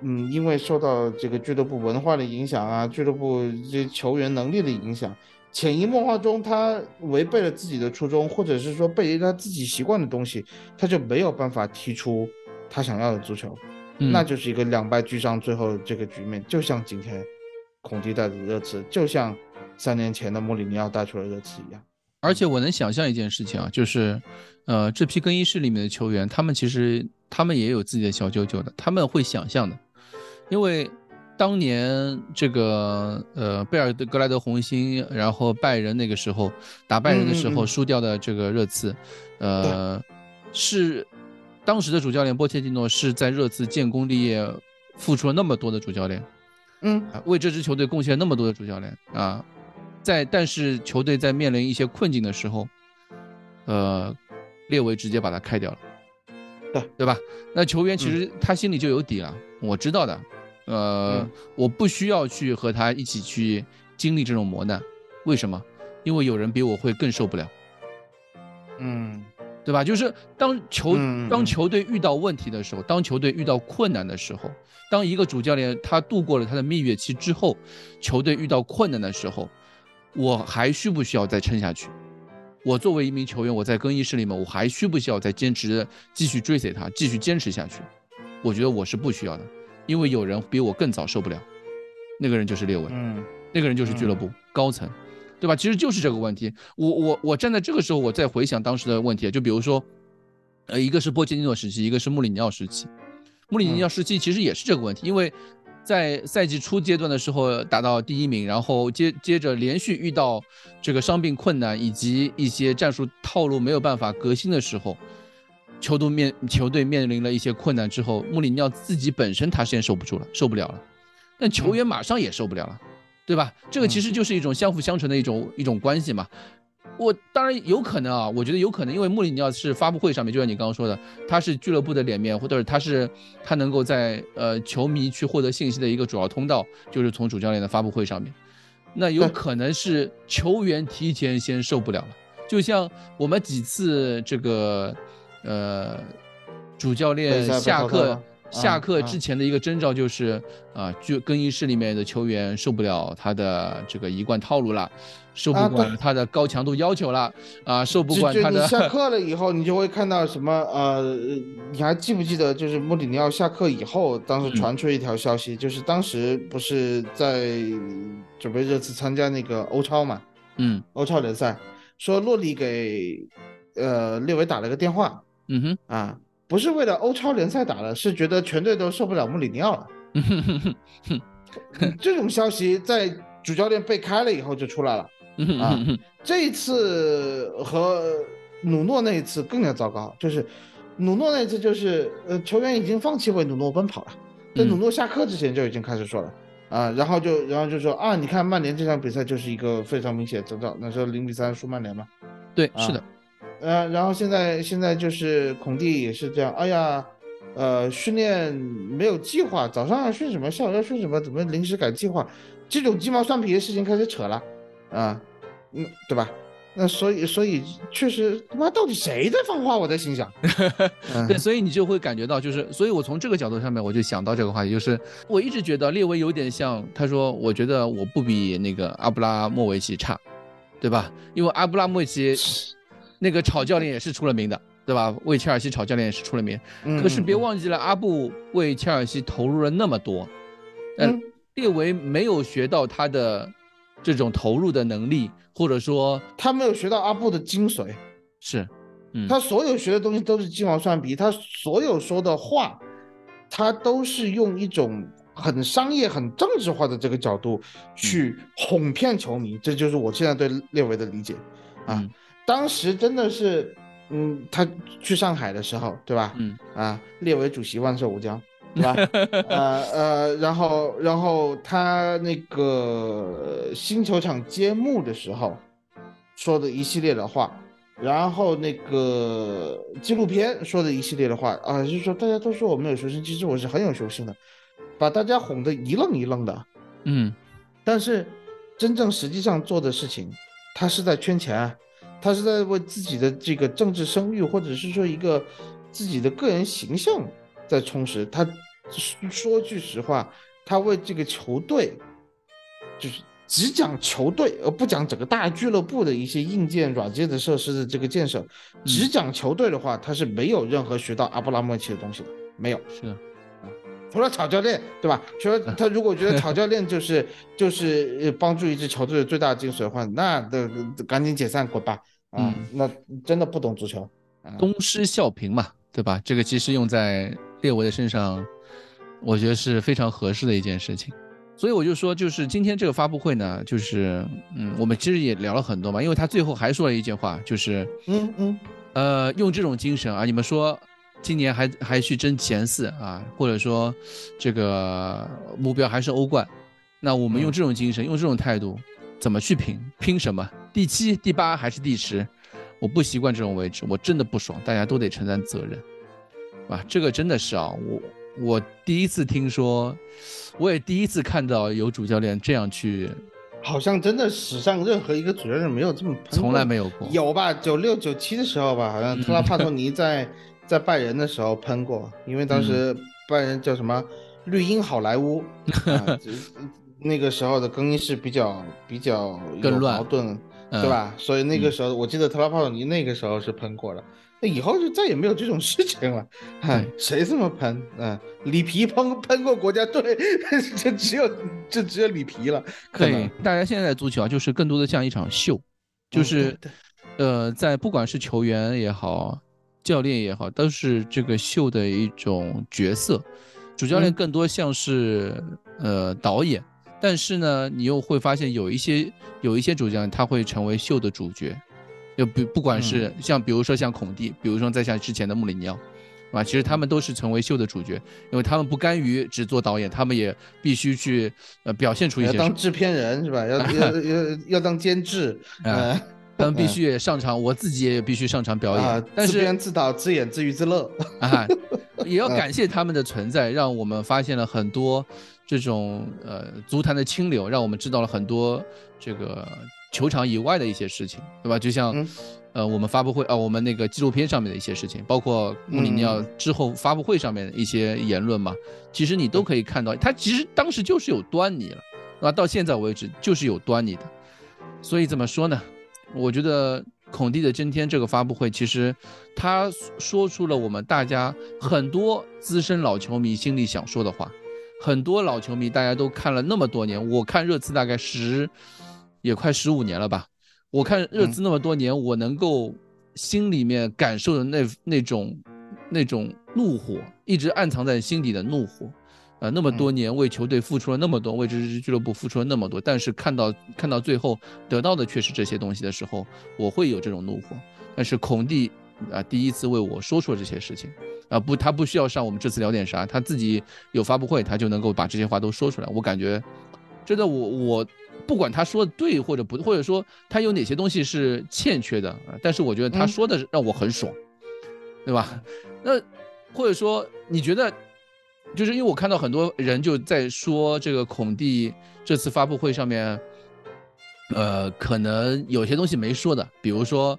嗯，因为受到这个俱乐部文化的影响啊，俱乐部这些球员能力的影响，潜移默化中他违背了自己的初衷，或者是说背离他自己习惯的东西，他就没有办法踢出他想要的足球。那就是一个两败俱伤，最后这个局面就像今天孔蒂带的热刺，就像三年前的穆里尼奥带出了热刺一样。而且我能想象一件事情啊，就是，呃，这批更衣室里面的球员，他们其实他们也有自己的小九九的，他们会想象的，因为当年这个呃贝尔格莱德红星，然后拜仁那个时候打拜仁的时候输掉的这个热刺，呃是。当时的主教练波切蒂诺是在热刺建功立业，付出了那么多的主教练，嗯，为这支球队贡献了那么多的主教练啊，在但是球队在面临一些困境的时候，呃，列维直接把他开掉了，对对吧？那球员其实他心里就有底了，我知道的，呃，我不需要去和他一起去经历这种磨难，为什么？因为有人比我会更受不了，嗯。对吧？就是当球当球队遇到问题的时候，当球队遇到困难的时候，当一个主教练他度过了他的蜜月期之后，球队遇到困难的时候，我还需不需要再撑下去？我作为一名球员，我在更衣室里面，我还需不需要再坚持继续追随他，继续坚持下去？我觉得我是不需要的，因为有人比我更早受不了，那个人就是列维，嗯，那个人就是俱乐部高层。对吧？其实就是这个问题。我我我站在这个时候，我再回想当时的问题，就比如说，呃，一个是波切蒂诺时期，一个是穆里尼奥时期。穆里尼奥时期其实也是这个问题，因为在赛季初阶段的时候打到第一名，然后接接着连续遇到这个伤病困难以及一些战术套路没有办法革新的时候，球队面球队面临了一些困难之后，穆里尼奥自己本身他先受不住了，受不了了，但球员马上也受不了了。对吧？这个其实就是一种相辅相成的一种一种关系嘛。我当然有可能啊，我觉得有可能，因为穆里尼奥是发布会上面，就像你刚刚说的，他是俱乐部的脸面，或者他是他能够在呃球迷去获得信息的一个主要通道，就是从主教练的发布会上面。那有可能是球员提前先受不了了，就像我们几次这个呃主教练下课。下课之前的一个征兆就是啊，就更衣室里面的球员受不了他的这个一贯套路了，受不惯他的高强度要求了啊，受不惯他的。下 课了以后，你就会看到什么呃，你还记不记得就是穆里尼奥下课以后，当时传出一条消息，就是当时不是在准备这次参加那个欧超嘛，嗯，欧超联赛，说洛里给呃列维打了个电话，嗯哼啊。不是为了欧超联赛打了，是觉得全队都受不了穆里尼奥了。这种消息在主教练被开了以后就出来了 啊！这一次和努诺那一次更加糟糕，就是努诺那一次就是呃球员已经放弃为努诺奔跑了，在努诺下课之前就已经开始说了啊，然后就然后就说啊，你看曼联这场比赛就是一个非常明显的征兆，那时候零比三输曼联嘛。对，是的。呃，然后现在现在就是孔蒂也是这样，哎呀，呃，训练没有计划，早上要训什么，下午要训什么，怎么临时改计划，这种鸡毛蒜皮的事情开始扯了，啊，嗯，对吧？那所以所以确实他妈到底谁在放话？我在心想，对，所以你就会感觉到，就是所以我从这个角度上面我就想到这个话题，就是我一直觉得列维有点像他说，我觉得我不比那个阿布拉莫维奇差。对吧？因为阿布拉莫维奇 那个炒教练也是出了名的，对吧？为切尔西炒教练也是出了名。可是别忘记了，阿布为切尔西投入了那么多，嗯，列维没有学到他的这种投入的能力，或者说他没有学到阿布的精髓，是，他所有学的东西都是鸡毛蒜皮，他所有说的话，他都是用一种。很商业、很政治化的这个角度去哄骗球迷，这就是我现在对列维的理解啊。当时真的是，嗯，他去上海的时候，对吧？嗯啊，列为主席万寿无疆，对吧？呃呃，然后然后他那个新球场揭幕的时候说的一系列的话，然后那个纪录片说的一系列的话啊，就是说大家都说我没有修心，其实我是很有修心的。把大家哄得一愣一愣的，嗯，但是真正实际上做的事情，他是在圈钱，他是在为自己的这个政治声誉，或者是说一个自己的个人形象在充实。他说句实话，他为这个球队，就是只讲球队，而不讲整个大俱乐部的一些硬件、软件的设施的这个建设。只讲球队的话，他是没有任何学到阿布拉莫维奇的东西的，没有。是。除了炒教练，对吧？除了他如果觉得炒教练就是 就是帮助一支球队的最大精髓的话，那的赶紧解散滚吧！啊，那真的不懂足球，东施效颦嘛，对吧？这个其实用在列维的身上，我觉得是非常合适的一件事情。所以我就说，就是今天这个发布会呢，就是嗯，我们其实也聊了很多嘛，因为他最后还说了一句话，就是嗯嗯，呃，用这种精神啊，你们说。今年还还去争前四啊，或者说这个目标还是欧冠，那我们用这种精神，用这种态度，怎么去拼？拼什么？第七、第八还是第十？我不习惯这种位置，我真的不爽。大家都得承担责任，啊，这个真的是啊，我我第一次听说，我也第一次看到有主教练这样去，好像真的史上任何一个主教练没有这么，从来没有过，有吧？九六九七的时候吧，好像特拉帕托尼在。在拜仁的时候喷过，因为当时拜仁叫什么绿茵好莱坞，那个时候的更衣室比较比较有矛盾，对吧？所以那个时候我记得特拉帕托尼那个时候是喷过了，那以后就再也没有这种事情了。嗨，谁这么喷？嗯，里皮喷喷过国家队，这只有这只有里皮了。可以，大家现在足球啊，就是更多的像一场秀，就是呃，在不管是球员也好。教练也好，都是这个秀的一种角色，主教练更多像是呃导演，但是呢，你又会发现有一些有一些主教练他会成为秀的主角，就不不管是像比如说像孔蒂，比如说再像之前的穆里尼奥，啊，其实他们都是成为秀的主角，因为他们不甘于只做导演，他们也必须去呃表现出一些当制片人是吧？要 要要要当监制啊。他们必须也上场，我自己也必须上场表演。但是自编自导自演自娱自乐 啊，也要感谢他们的存在，让我们发现了很多这种呃足坛的清流，让我们知道了很多这个球场以外的一些事情，对吧？就像呃我们发布会啊，我们那个纪录片上面的一些事情，包括穆里尼奥之后发布会上面的一些言论嘛，其实你都可以看到，他其实当时就是有端倪了，啊？到现在为止就是有端倪的，所以怎么说呢？我觉得孔蒂的今天这个发布会，其实他说出了我们大家很多资深老球迷心里想说的话。很多老球迷大家都看了那么多年，我看热刺大概十，也快十五年了吧。我看热刺那么多年，我能够心里面感受的那那种那种怒火，一直暗藏在心底的怒火。呃，那么多年为球队付出了那么多，为这支俱乐部付出了那么多，但是看到看到最后得到的却是这些东西的时候，我会有这种怒火。但是孔蒂啊，第一次为我说出了这些事情，啊不，他不需要上我们这次聊点啥，他自己有发布会，他就能够把这些话都说出来。我感觉，真的，我我不管他说的对或者不，或者说他有哪些东西是欠缺的，但是我觉得他说的让我很爽，对吧？那或者说你觉得？就是因为我看到很多人就在说这个孔蒂这次发布会上面，呃，可能有些东西没说的，比如说，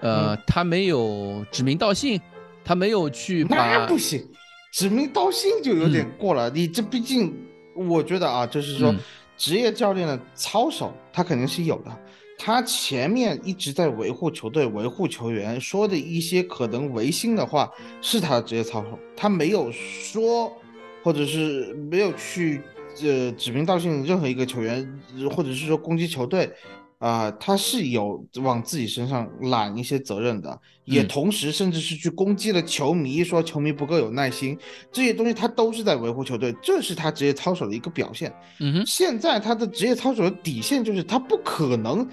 呃，他没有指名道姓，他没有去那不行，指名道姓就有点过了。你这毕竟，我觉得啊，就是说，职业教练的操守他肯定是有的。他前面一直在维护球队、维护球员，说的一些可能违心的话，是他的职业操守，他没有说，或者是没有去呃指名道姓任何一个球员，或者是说攻击球队。啊，他是有往自己身上揽一些责任的，也同时甚至是去攻击了球迷，说球迷不够有耐心，这些东西他都是在维护球队，这是他职业操守的一个表现。嗯哼，现在他的职业操守的底线就是他不可能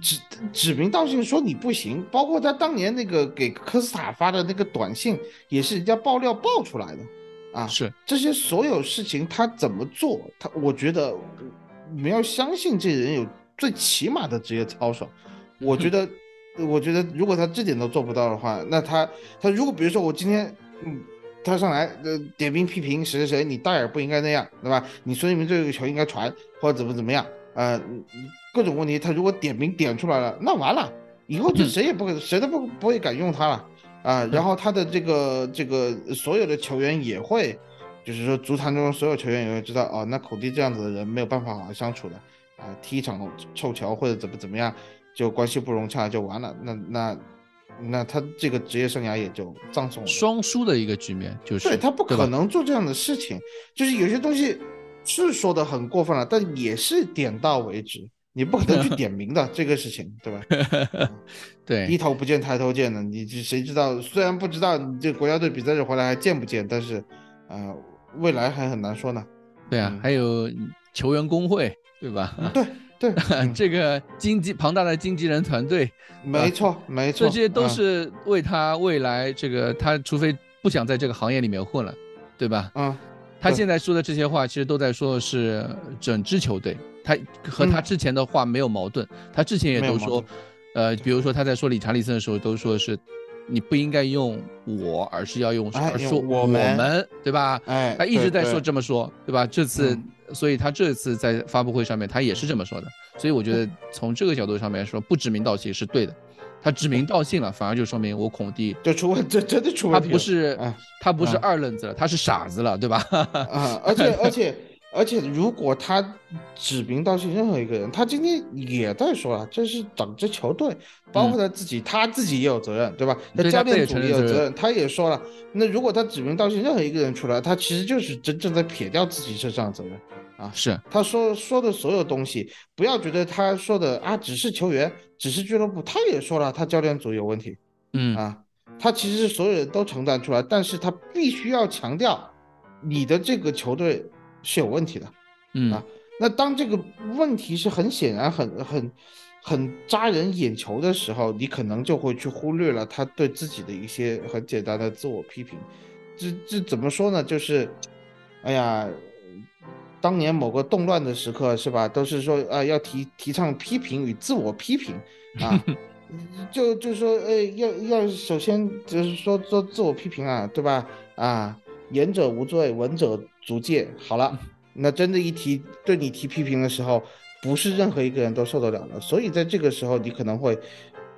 指指名道姓说你不行，包括他当年那个给科斯塔发的那个短信，也是人家爆料爆出来的啊。是这些所有事情他怎么做，他我觉得你们要相信这人有。最起码的职业操守，我觉得，我觉得如果他这点都做不到的话，那他他如果比如说我今天，嗯，他上来呃点名批评谁谁谁，你戴尔不应该那样，对吧？你孙兴民这个球应该传或者怎么怎么样，呃，各种问题他如果点名点出来了，那完了，以后就谁也不谁都不不会敢用他了啊。然后他的这个这个所有的球员也会，就是说足坛中所有球员也会知道，哦，那孔蒂这样子的人没有办法好好相处的。啊，踢一场臭球或者怎么怎么样，就关系不融洽就完了。那那那他这个职业生涯也就葬送了，双输的一个局面就是。对他不可能做这样的事情，就是有些东西是说的很过分了，但也是点到为止，你不可能去点名的这个事情，对吧？对，低头不见抬头见的，你谁知道？虽然不知道你这国家队比赛日回来还见不见，但是啊，未来还很难说呢。对啊，还有球员工会。对吧？对 对，这个经济庞大的经纪人团队，没错没错，这些都是为他未来这个他，除非不想在这个行业里面混了，对吧？嗯，他现在说的这些话，其实都在说的是整支球队，他和他之前的话没有矛盾。他之前也都说，呃，比如说他在说理查利森的时候，都说是你不应该用我，而是要用说我们，对吧？哎，他一直在说这么说，对吧？这次。所以他这次在发布会上面，他也是这么说的。所以我觉得从这个角度上面说，不指名道姓是对的。他指名道姓了，反而就说明我孔蒂就出问，这真的出问题。他不是，他不是二愣子了，他是傻子了，对吧？啊，而且而且而且，如果他指名道姓任何一个人，他今天也在说了，这是整支球队，包括他自己，他自己也有责任，对吧？那教练组也有责任，他也说了。那如果他指名道姓任何一个人出来，他其实就是真正在撇掉自己身上的责任。啊，是他说说的所有东西，不要觉得他说的啊，只是球员，只是俱乐部，他也说了，他教练组有问题，嗯啊，他其实是所有人都承担出来，但是他必须要强调，你的这个球队是有问题的，嗯啊，那当这个问题是很显然、很很很扎人眼球的时候，你可能就会去忽略了他对自己的一些很简单的自我批评，这这怎么说呢？就是，哎呀。当年某个动乱的时刻，是吧？都是说啊，要提提倡批评与自我批评啊，就就说，呃，要要首先就是说做自我批评啊，对吧？啊，言者无罪，闻者足戒。好了，那真的，一提对你提批评的时候，不是任何一个人都受得了的。所以在这个时候，你可能会，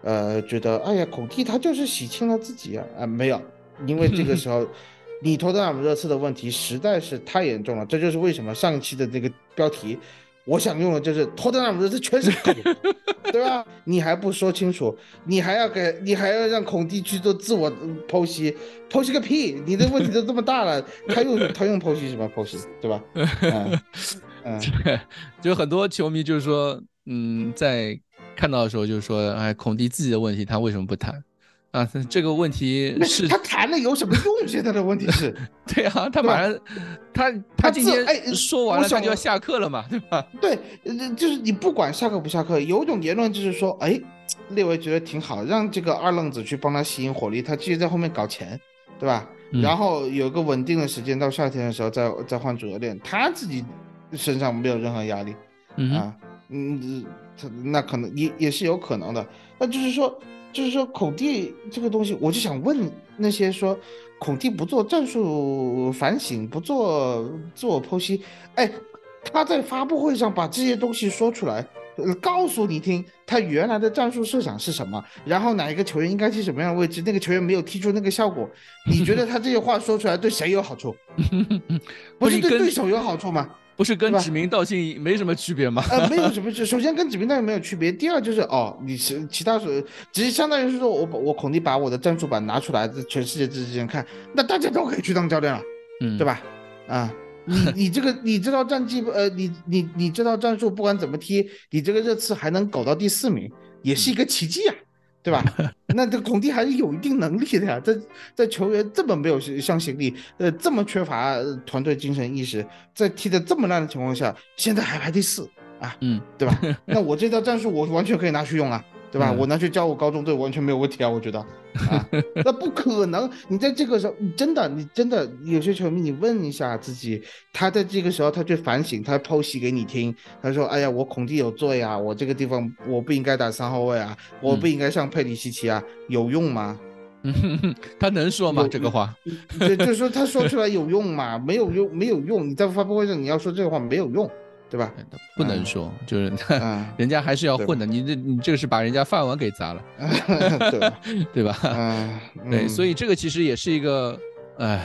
呃，觉得，哎呀，孔蒂他就是洗清了自己啊，啊，没有，因为这个时候。你托特纳姆热刺的问题实在是太严重了，这就是为什么上一期的那个标题，我想用的就是托特纳姆热刺全是狗，对吧？你还不说清楚，你还要给你还要让孔蒂去做自我剖析，剖析个屁！你的问题都这么大了，他用他用剖析什么剖析，对吧？嗯嗯，就很多球迷就是说，嗯，在看到的时候就是说，哎，孔蒂自己的问题他为什么不谈？啊，这个问题是他谈了有什么用？现在的问题是，对啊，他马上，他他今天哎说完了，他就要下课了嘛，对吧？对，就是你不管下课不下课，有一种言论就是说，哎，列维觉得挺好，让这个二愣子去帮他吸引火力，他继续在后面搞钱，对吧？然后有个稳定的时间，到夏天的时候再再换主教练，他自己身上没有任何压力，啊，嗯，他那可能也也是有可能的，那就是说。就是说，孔蒂这个东西，我就想问那些说孔蒂不做战术反省、不做自我剖析，哎，他在发布会上把这些东西说出来，告诉你听，他原来的战术设想是什么，然后哪一个球员应该踢什么样的位置，那个球员没有踢出那个效果，你觉得他这些话说出来对谁有好处？不是对对手有好处吗？不是跟指名道姓没什么区别吗？呃，没有什么区，首先跟指名道姓没有区别。第二就是哦，你是其他是，只是相当于是说我把我孔蒂把我的战术板拿出来，在全世界之间看，那大家都可以去当教练了，嗯，对吧？啊，你你这个你这套战绩，呃，你你你这套战术不管怎么踢，你这个热刺还能搞到第四名，也是一个奇迹啊。对吧？那这孔蒂还是有一定能力的呀。在在球员这么没有向心力，呃，这么缺乏团队精神意识，在踢的这么烂的情况下，现在还排第四啊，嗯，对吧？那我这套战术我完全可以拿去用啊。对吧？我拿去教我高中队完全没有问题啊，我觉得 啊，那不可能。你在这个时候，你真的，你真的有些球迷，你问一下自己，他在这个时候他去反省，他剖析给你听，他说：“哎呀，我孔蒂有罪啊，我这个地方我不应该打三号位啊，我不应该上佩里西奇啊，有用吗？”他能说吗？这个话？对，就是说他说出来有用吗？没有用，没有用。你在发布会上你要说这个话没有用。对吧？不能说，就是 人家还是要混的。你这你这个是把人家饭碗给砸了，对吧？对，所以这个其实也是一个，哎，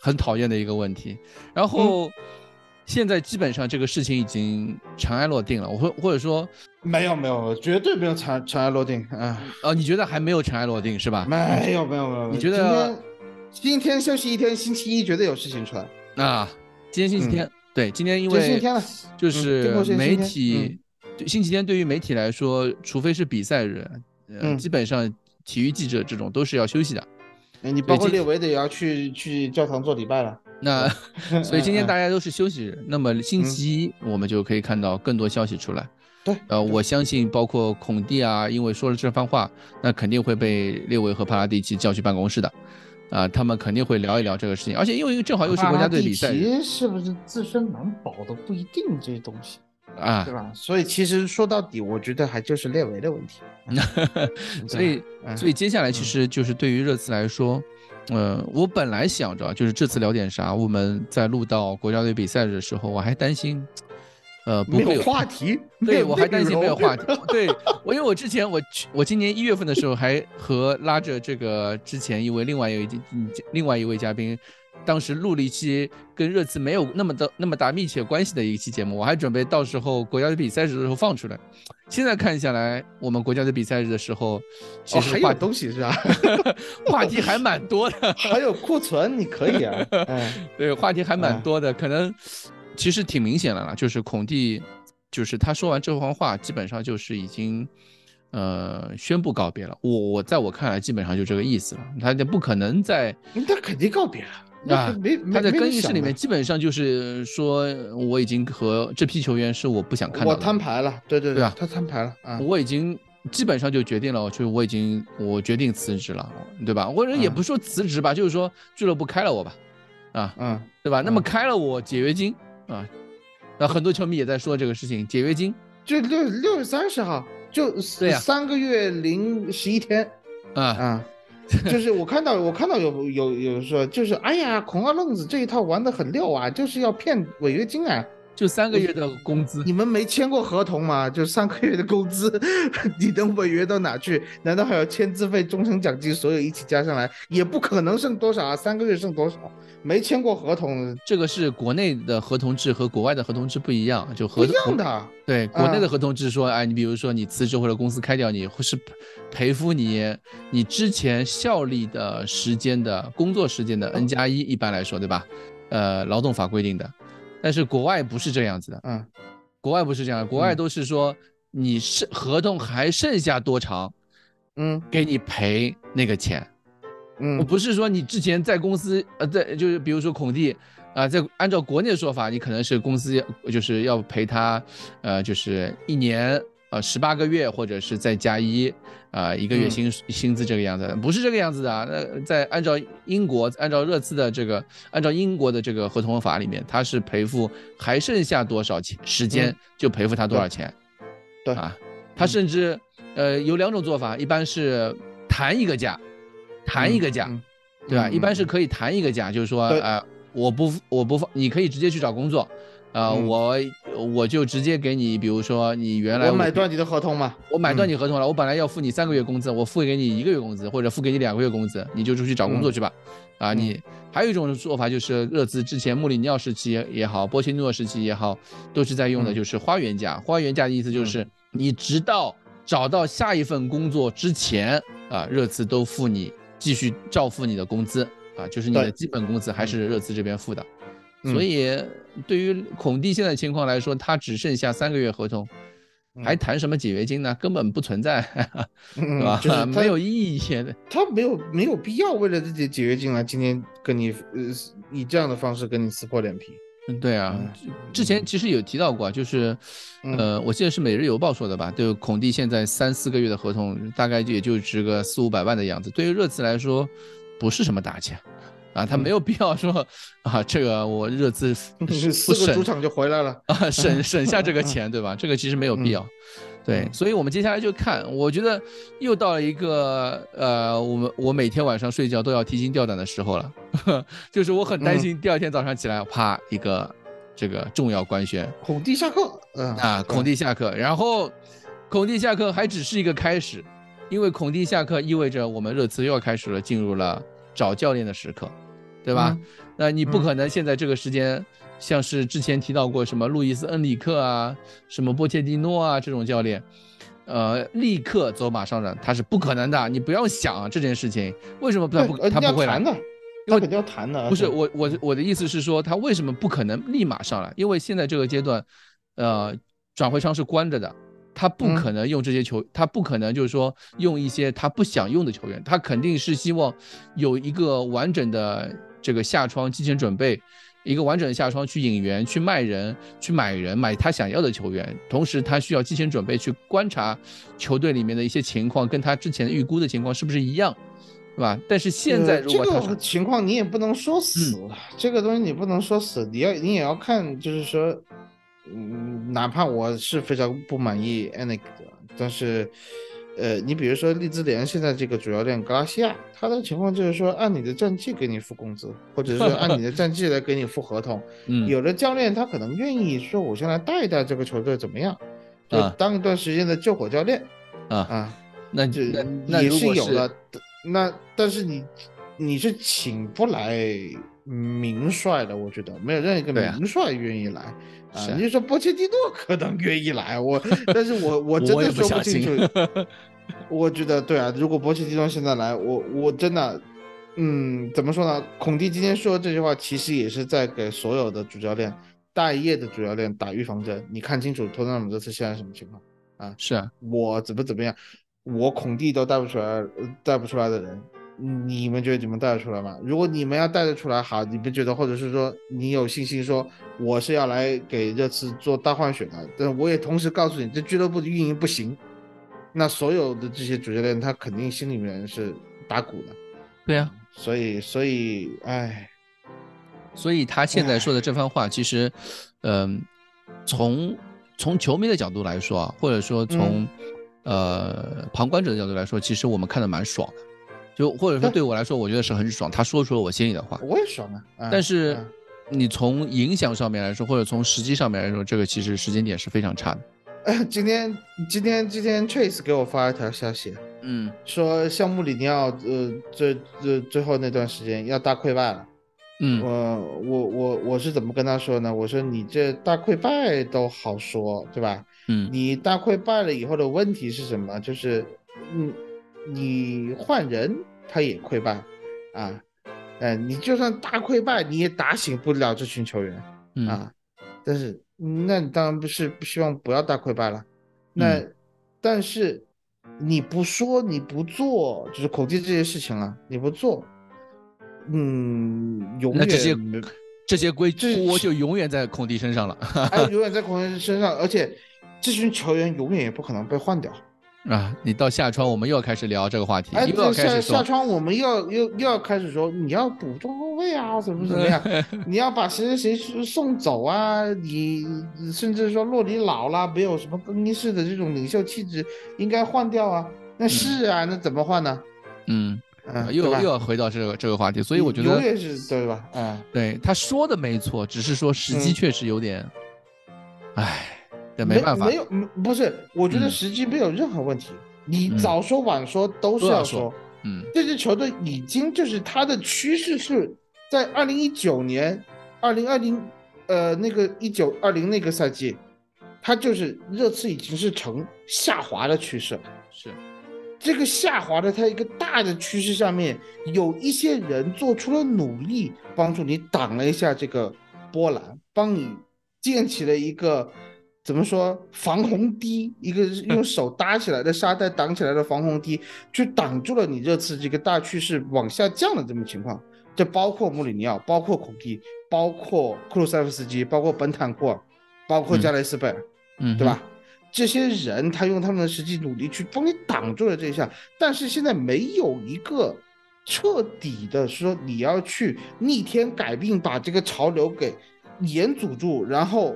很讨厌的一个问题。然后现在基本上这个事情已经尘埃落定了。我或或者说没有没有，绝对没有尘尘埃落定啊！哦，你觉得还没有尘埃落定是吧？没有没有没有，你觉得今天休息一天，星期一绝对有事情出来啊？今天星期天。对，今天因为就是媒体，星期天对于媒体来说，除非是比赛日，呃，基本上体育记者这种都是要休息的。你包括列维的也要去去教堂做礼拜了。那 所以今天大家都是休息日，那么星期一我们就可以看到更多消息出来。对，呃，我相信包括孔蒂啊，因为说了这番话，那肯定会被列维和帕拉蒂奇叫去办公室的。啊，他们肯定会聊一聊这个事情，而且因为正好又是国家队比赛，是不是自身难保的不一定这些东西啊，对吧？所以其实说到底，我觉得还就是列维的问题。所以，所以接下来其实就是对于热刺来说，呃，我本来想着就是这次聊点啥，我们在录到国家队比赛的时候，我还担心。呃，没有话题，对我还担心没有话题。对我，因为我之前我去，我今年一月份的时候还和拉着这个之前一位另外一位另外一位嘉宾，当时录了一期跟热刺没有那么的那么大密切关系的一期节目，我还准备到时候国家队比赛日的时候放出来。现在看下来，我们国家队比赛日的时候，其实还有东西是吧？话题还蛮多的，还有库存，你可以啊。对，话题还蛮多的，可能。其实挺明显的了，就是孔蒂，就是他说完这番话，基本上就是已经，呃，宣布告别了。我我在我看来，基本上就这个意思了。他就不可能在，他肯定告别了啊！没他在更衣室里面，基本上就是说，我已经和这批球员是我不想看到。我摊牌了，对对对啊，他摊牌了啊！我已经基本上就决定了，就是我已经我决定辞职了，对吧？或者也不说辞职吧，就是说俱乐部开了我吧，啊嗯，对吧？那么开了我解约金。啊，那很多球迷也在说这个事情，解约金就六六月三十号，就三个月零十一天，啊啊，就是我看到我看到有有有说，就是哎呀，孔二愣子这一套玩的很溜啊，就是要骗违约金啊。就三个月的工资，你们没签过合同吗？就三个月的工资，你能违约到哪去？难道还要签字费、终身奖金，所有一起加上来，也不可能剩多少啊？三个月剩多少？没签过合同，这个是国内的合同制和国外的合同制不一样，就不一样的。对，国内的合同制说，哎，你比如说你辞职或者公司开掉你，或是赔付你你之前效力的时间的工作时间的 N 加一，一般来说，对吧？呃，劳动法规定的。但是国外不是这样子的，嗯，国外不是这样，国外都是说你是合同还剩下多长，嗯，给你赔那个钱，嗯，我不是说你之前在公司，呃，在就是比如说孔蒂，啊，在按照国内的说法，你可能是公司就是要赔他，呃，就是一年。呃，十八个月，或者是再加一，啊，一个月薪薪资这个样子，不是这个样子的啊。那在按照英国，按照热刺的这个，按照英国的这个合同法里面，他是赔付还剩下多少钱时间就赔付他多少钱。对啊，他甚至呃有两种做法，一般是谈一个价，谈一个价，对吧？一般是可以谈一个价，就是说，呃，我不我不放，你可以直接去找工作。啊，我我就直接给你，比如说你原来我买断你的合同嘛，我买断你合同了，我本来要付你三个月工资，我付给你一个月工资，或者付给你两个月工资，你就出去找工作去吧。啊，你还有一种做法就是热刺之前穆里尼奥时期也好，波切诺时期也好，都是在用的就是花园价。花园价的意思就是你直到找到下一份工作之前啊，热刺都付你继续照付你的工资啊，就是你的基本工资还是热刺这边付的。所以对于孔蒂现在情况来说，他只剩下三个月合同。还谈什么解约金呢？根本不存在，是吧？没有意义的。他没有没有必要为了自己解约金来今天跟你呃以这样的方式跟你撕破脸皮。嗯，对啊，之前其实有提到过，就是呃，我记得是《每日邮报》说的吧？就，孔蒂现在三四个月的合同，大概也就值个四五百万的样子。对于热刺来说，不是什么大钱。啊，他没有必要说啊，这个我热刺 四个主场就回来了啊，省 省下这个钱，对吧？这个其实没有必要，对，所以我们接下来就看，我觉得又到了一个呃，我们我每天晚上睡觉都要提心吊胆的时候了，就是我很担心第二天早上起来，啪一个这个重要官宣，孔蒂下课，嗯啊，孔蒂下课，然后孔蒂下课还只是一个开始，因为孔蒂下课意味着我们热刺又要开始了，进入了找教练的时刻。对吧？那你不可能现在这个时间，像是之前提到过什么路易斯恩里克啊，什么波切蒂诺啊这种教练，呃，立刻走马上任，他是不可能的。你不要想这件事情，为什么他不他不会来的？他肯定要谈的。不是我我我的意思是说，他为什么不可能立马上来？因为现在这个阶段，呃，转会窗是关着的。他不可能用这些球，他不可能就是说用一些他不想用的球员，他肯定是希望有一个完整的这个下窗提前准备，一个完整的下窗去引援、去卖人、去买人、买他想要的球员，同时他需要提前准备去观察球队里面的一些情况，跟他之前预估的情况是不是一样，对吧？但是现在如果这个情况你也不能说死，这个东西你不能说死，你要你也要看，就是说。嗯，哪怕我是非常不满意 Anik 的，但是，呃，你比如说利兹联现在这个主教练格拉西亚，他的情况就是说按你的战绩给你付工资，或者是按你的战绩来给你付合同。嗯，有的教练他可能愿意说，我先来带一带这个球队怎么样，就当一段时间的救火教练。啊啊，那就也是有的。那但是你你是请不来名帅的，我觉得没有任何一个名帅愿意来。啊，你说波切蒂诺可能愿意来，我，但是我我真的说不清楚。我觉得对啊，如果波切蒂诺现在来，我我真的，嗯，怎么说呢？孔蒂今天说这句话，其实也是在给所有的主教练、大业的主教练打预防针。你看清楚托特纳姆这次现在什么情况啊？是啊，我怎么怎么样，我孔蒂都带不出来，带不出来的人。你们觉得你们带得出来吗？如果你们要带得出来，好，你们觉得，或者是说你有信心说我是要来给热刺做大换血的，但我也同时告诉你，这俱乐部的运营不行，那所有的这些主教练他肯定心里面是打鼓的。对呀，所以所以哎，所以他现在说的这番话，其实，嗯，从从球迷的角度来说啊，或者说从呃旁观者的角度来说，其实我们看的蛮爽的。就或者说对我来说，我觉得是很爽，他说出了我心里的话，我也爽啊。但是你从影响上面来说，或者从实际上面来说，这个其实时间点是非常差的。哎，今天今天今天 Trace 给我发一条消息，嗯，说项目里你要呃最最最后那段时间要大溃败了，嗯，我我我我是怎么跟他说呢？我说你这大溃败都好说，对吧？嗯，你大溃败了以后的问题是什么？就是嗯。你换人，他也溃败，啊，哎，你就算大溃败，你也打醒不了这群球员，啊，但是，那你当然不是不希望不要大溃败了，那，但是你不说你不做，就是口技这些事情啊，你不做，嗯，永远这些这些规锅就永远在孔蒂身上了，哎，永远在孔蒂身上，而且这群球员永远也不可能被换掉。啊，你到下窗，我们又要开始聊这个话题。哎，下下窗，我们又要又又要开始说，你要补中后卫啊，怎么怎么样？你要把谁谁谁送走啊？你甚至说洛里老了，没有什么更衣室的这种领袖气质，应该换掉啊？那是啊，那怎么换呢？嗯，又又要回到这个这个话题，所以我觉得对吧？嗯，对，他说的没错，只是说时机确实有点，唉。没办法，没有，不是，我觉得时机没有任何问题。你早说晚说都是要说，嗯，这支球队已经就是它的趋势是在二零一九年、二零二零，呃，那个一九二零那个赛季，它就是热刺已经是呈下滑的趋势。是，这个下滑的它一个大的趋势下面，有一些人做出了努力，帮助你挡了一下这个波澜，帮你建起了一个。怎么说防洪堤？一个 用手搭起来的沙袋挡起来的防洪堤，去挡住了你这次这个大趋势往下降的这么情况。这包括穆里尼奥，包括孔蒂，包括库鲁塞夫斯基，包括本坦库尔，包括加雷斯贝尔，嗯，对吧？这些人他用他们的实际努力去帮你挡住了这一下，但是现在没有一个彻底的说你要去逆天改命，把这个潮流给严阻住，然后。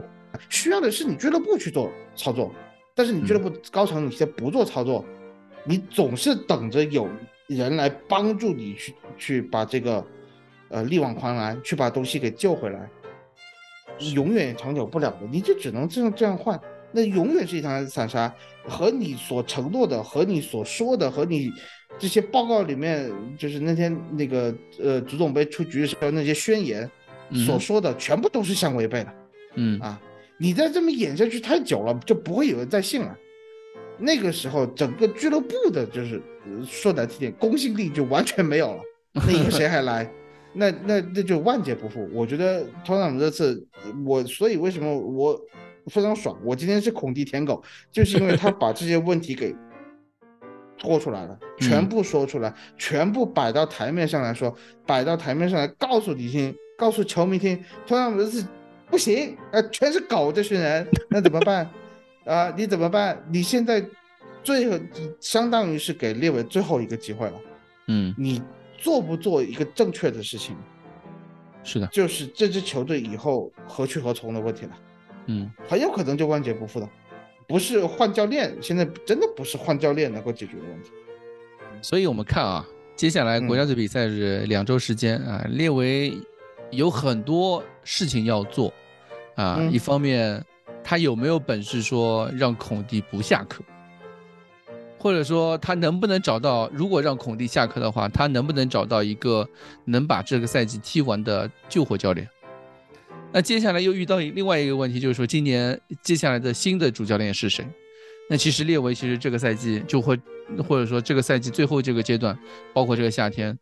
需要的是你俱乐部去做操作，但是你俱乐部高层你现在不做操作，你总是等着有人来帮助你去去把这个呃力挽狂澜，去把东西给救回来，永远长久不了的，你就只能这样这样换，那永远是一场散沙。和你所承诺的，和你所说的，和你这些报告里面，就是那天那个呃足总杯出局的时候那些宣言所说的，全部都是相违背的。嗯啊。你再这么演下去太久了，就不会有人再信了。那个时候，整个俱乐部的就是说难听点，公信力就完全没有了。那以后谁还来？那那那就万劫不复。我觉得托纳姆这次，我所以为什么我非常爽？我今天是孔蒂舔狗，就是因为他把这些问题给拖出来了，全部说出来，全部摆到台面上来说，摆到台面上来告诉你听，告诉球迷听，托纳姆这次。不行，呃，全是狗这群人，那怎么办？啊，你怎么办？你现在最后相当于是给列维最后一个机会了，嗯，你做不做一个正确的事情？是的，就是这支球队以后何去何从的问题了，嗯，很有可能就万劫不复的，不是换教练，现在真的不是换教练能够解决的问题。所以我们看啊，接下来国家队比赛是两周时间啊，列维有很多事情要做。啊，一方面，他有没有本事说让孔蒂不下课，或者说他能不能找到，如果让孔蒂下课的话，他能不能找到一个能把这个赛季踢完的救火教练？那接下来又遇到另外一个问题，就是说今年接下来的新的主教练是谁？那其实列维其实这个赛季就会，或者说这个赛季最后这个阶段，包括这个夏天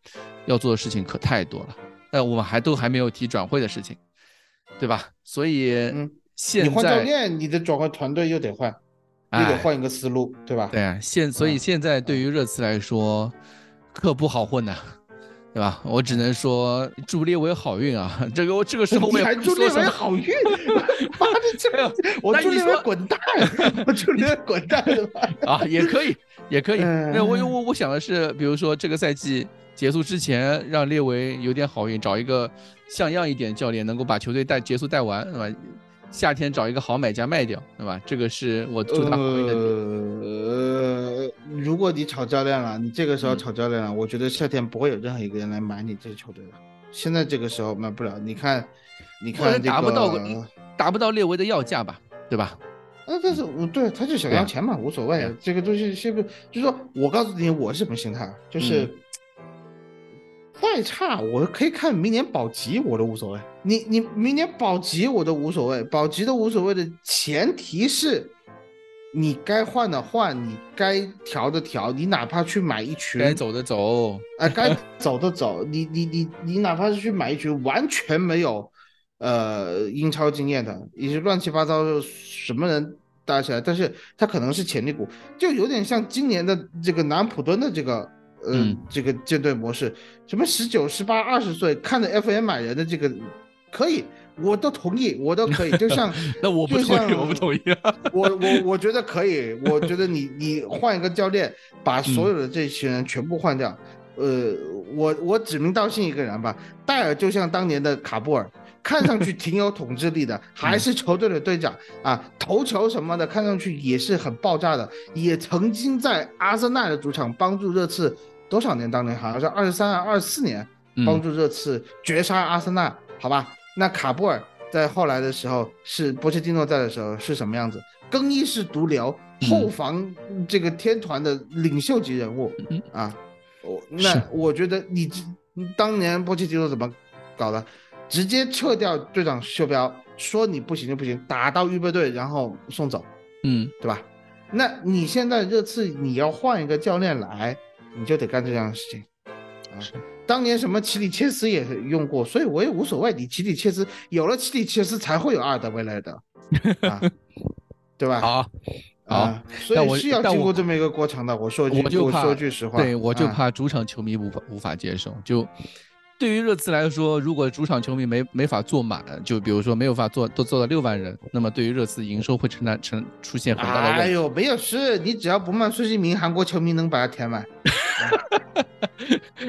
要做的事情可太多了。那我们还都还没有提转会的事情。对吧？所以，嗯，现在你换教练，你的转会团队又得换，又得换一个思路，对吧？对啊，现所以现在对于热刺来说，可不好混呐，对吧？我只能说祝列维好运啊！这个我这个时候我还祝列维好运，妈的这个我祝列维滚蛋，我祝列维滚蛋啊，也可以，也可以。那我我我想的是，比如说这个赛季。结束之前，让列维有点好运，找一个像样一点教练，能够把球队带结束带完，对吧？夏天找一个好买家卖掉，对吧？这个是我祝他好运的呃，如果你炒教练了，你这个时候炒教练了，我觉得夏天不会有任何一个人来买你这支球队了。现在这个时候买不了，你看，你看达不到达不到列维的要价吧，对吧？那，但是对他就想要钱嘛，无所谓。这个东西是不，就是说我告诉你，我是什么心态，就是。再差，我可以看明年保级，我都无所谓。你你明年保级我都无所谓，保级都无所谓的前提是，你该换的换，你该调的调，你哪怕去买一群，该走的走，哎，该走的走，你你你你哪怕是去买一群完全没有，呃，英超经验的，也是乱七八糟什么人搭起来，但是他可能是潜力股，就有点像今年的这个南普敦的这个。嗯，这个舰队模式，什么十九、十八、二十岁看着 FM 买人的这个，可以，我都同意，我都可以。就像 那我不同意，我不同意。我我我觉得可以，我觉得你你换一个教练，把所有的这些人全部换掉。呃，我我指名道姓一个人吧，戴尔就像当年的卡布尔，看上去挺有统治力的，还是球队的队长啊，头球什么的，看上去也是很爆炸的，也曾经在阿森纳的主场帮助热刺。多少年当年好像是二十三、二十四年，帮助热刺绝杀阿森纳，好吧？那卡布尔在后来的时候是波切蒂诺在的时候是什么样子？更衣室毒瘤，后防这个天团的领袖级人物啊！我那我觉得你当年波切蒂诺怎么搞的？直接撤掉队长袖标，说你不行就不行，打到预备队，然后送走，嗯，对吧？那你现在这次你要换一个教练来，你就得干这样的事情啊。当年什么奇里切斯也用过，所以我也无所谓。你奇里切斯有了奇里切斯，才会有阿尔德维莱德，啊，对吧？好，好，所以是要经过这么一个过程的。我说句，我说句实话，对我就怕主场球迷无法无法接受，就。对于热刺来说，如果主场球迷没没法坐满，就比如说没有法坐都坐到六万人，那么对于热刺营收会承担成出现很大的问题。哎呦，没有事，你只要不骂孙兴民，韩国球迷能把它填满。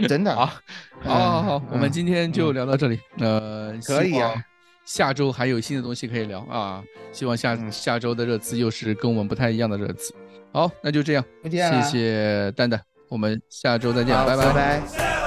真的啊，好，好，好，我们今天就聊到这里。呃，可以啊，下周还有新的东西可以聊啊。希望下下周的热刺又是跟我们不太一样的热刺。好，那就这样，谢谢蛋蛋，我们下周再见，拜拜。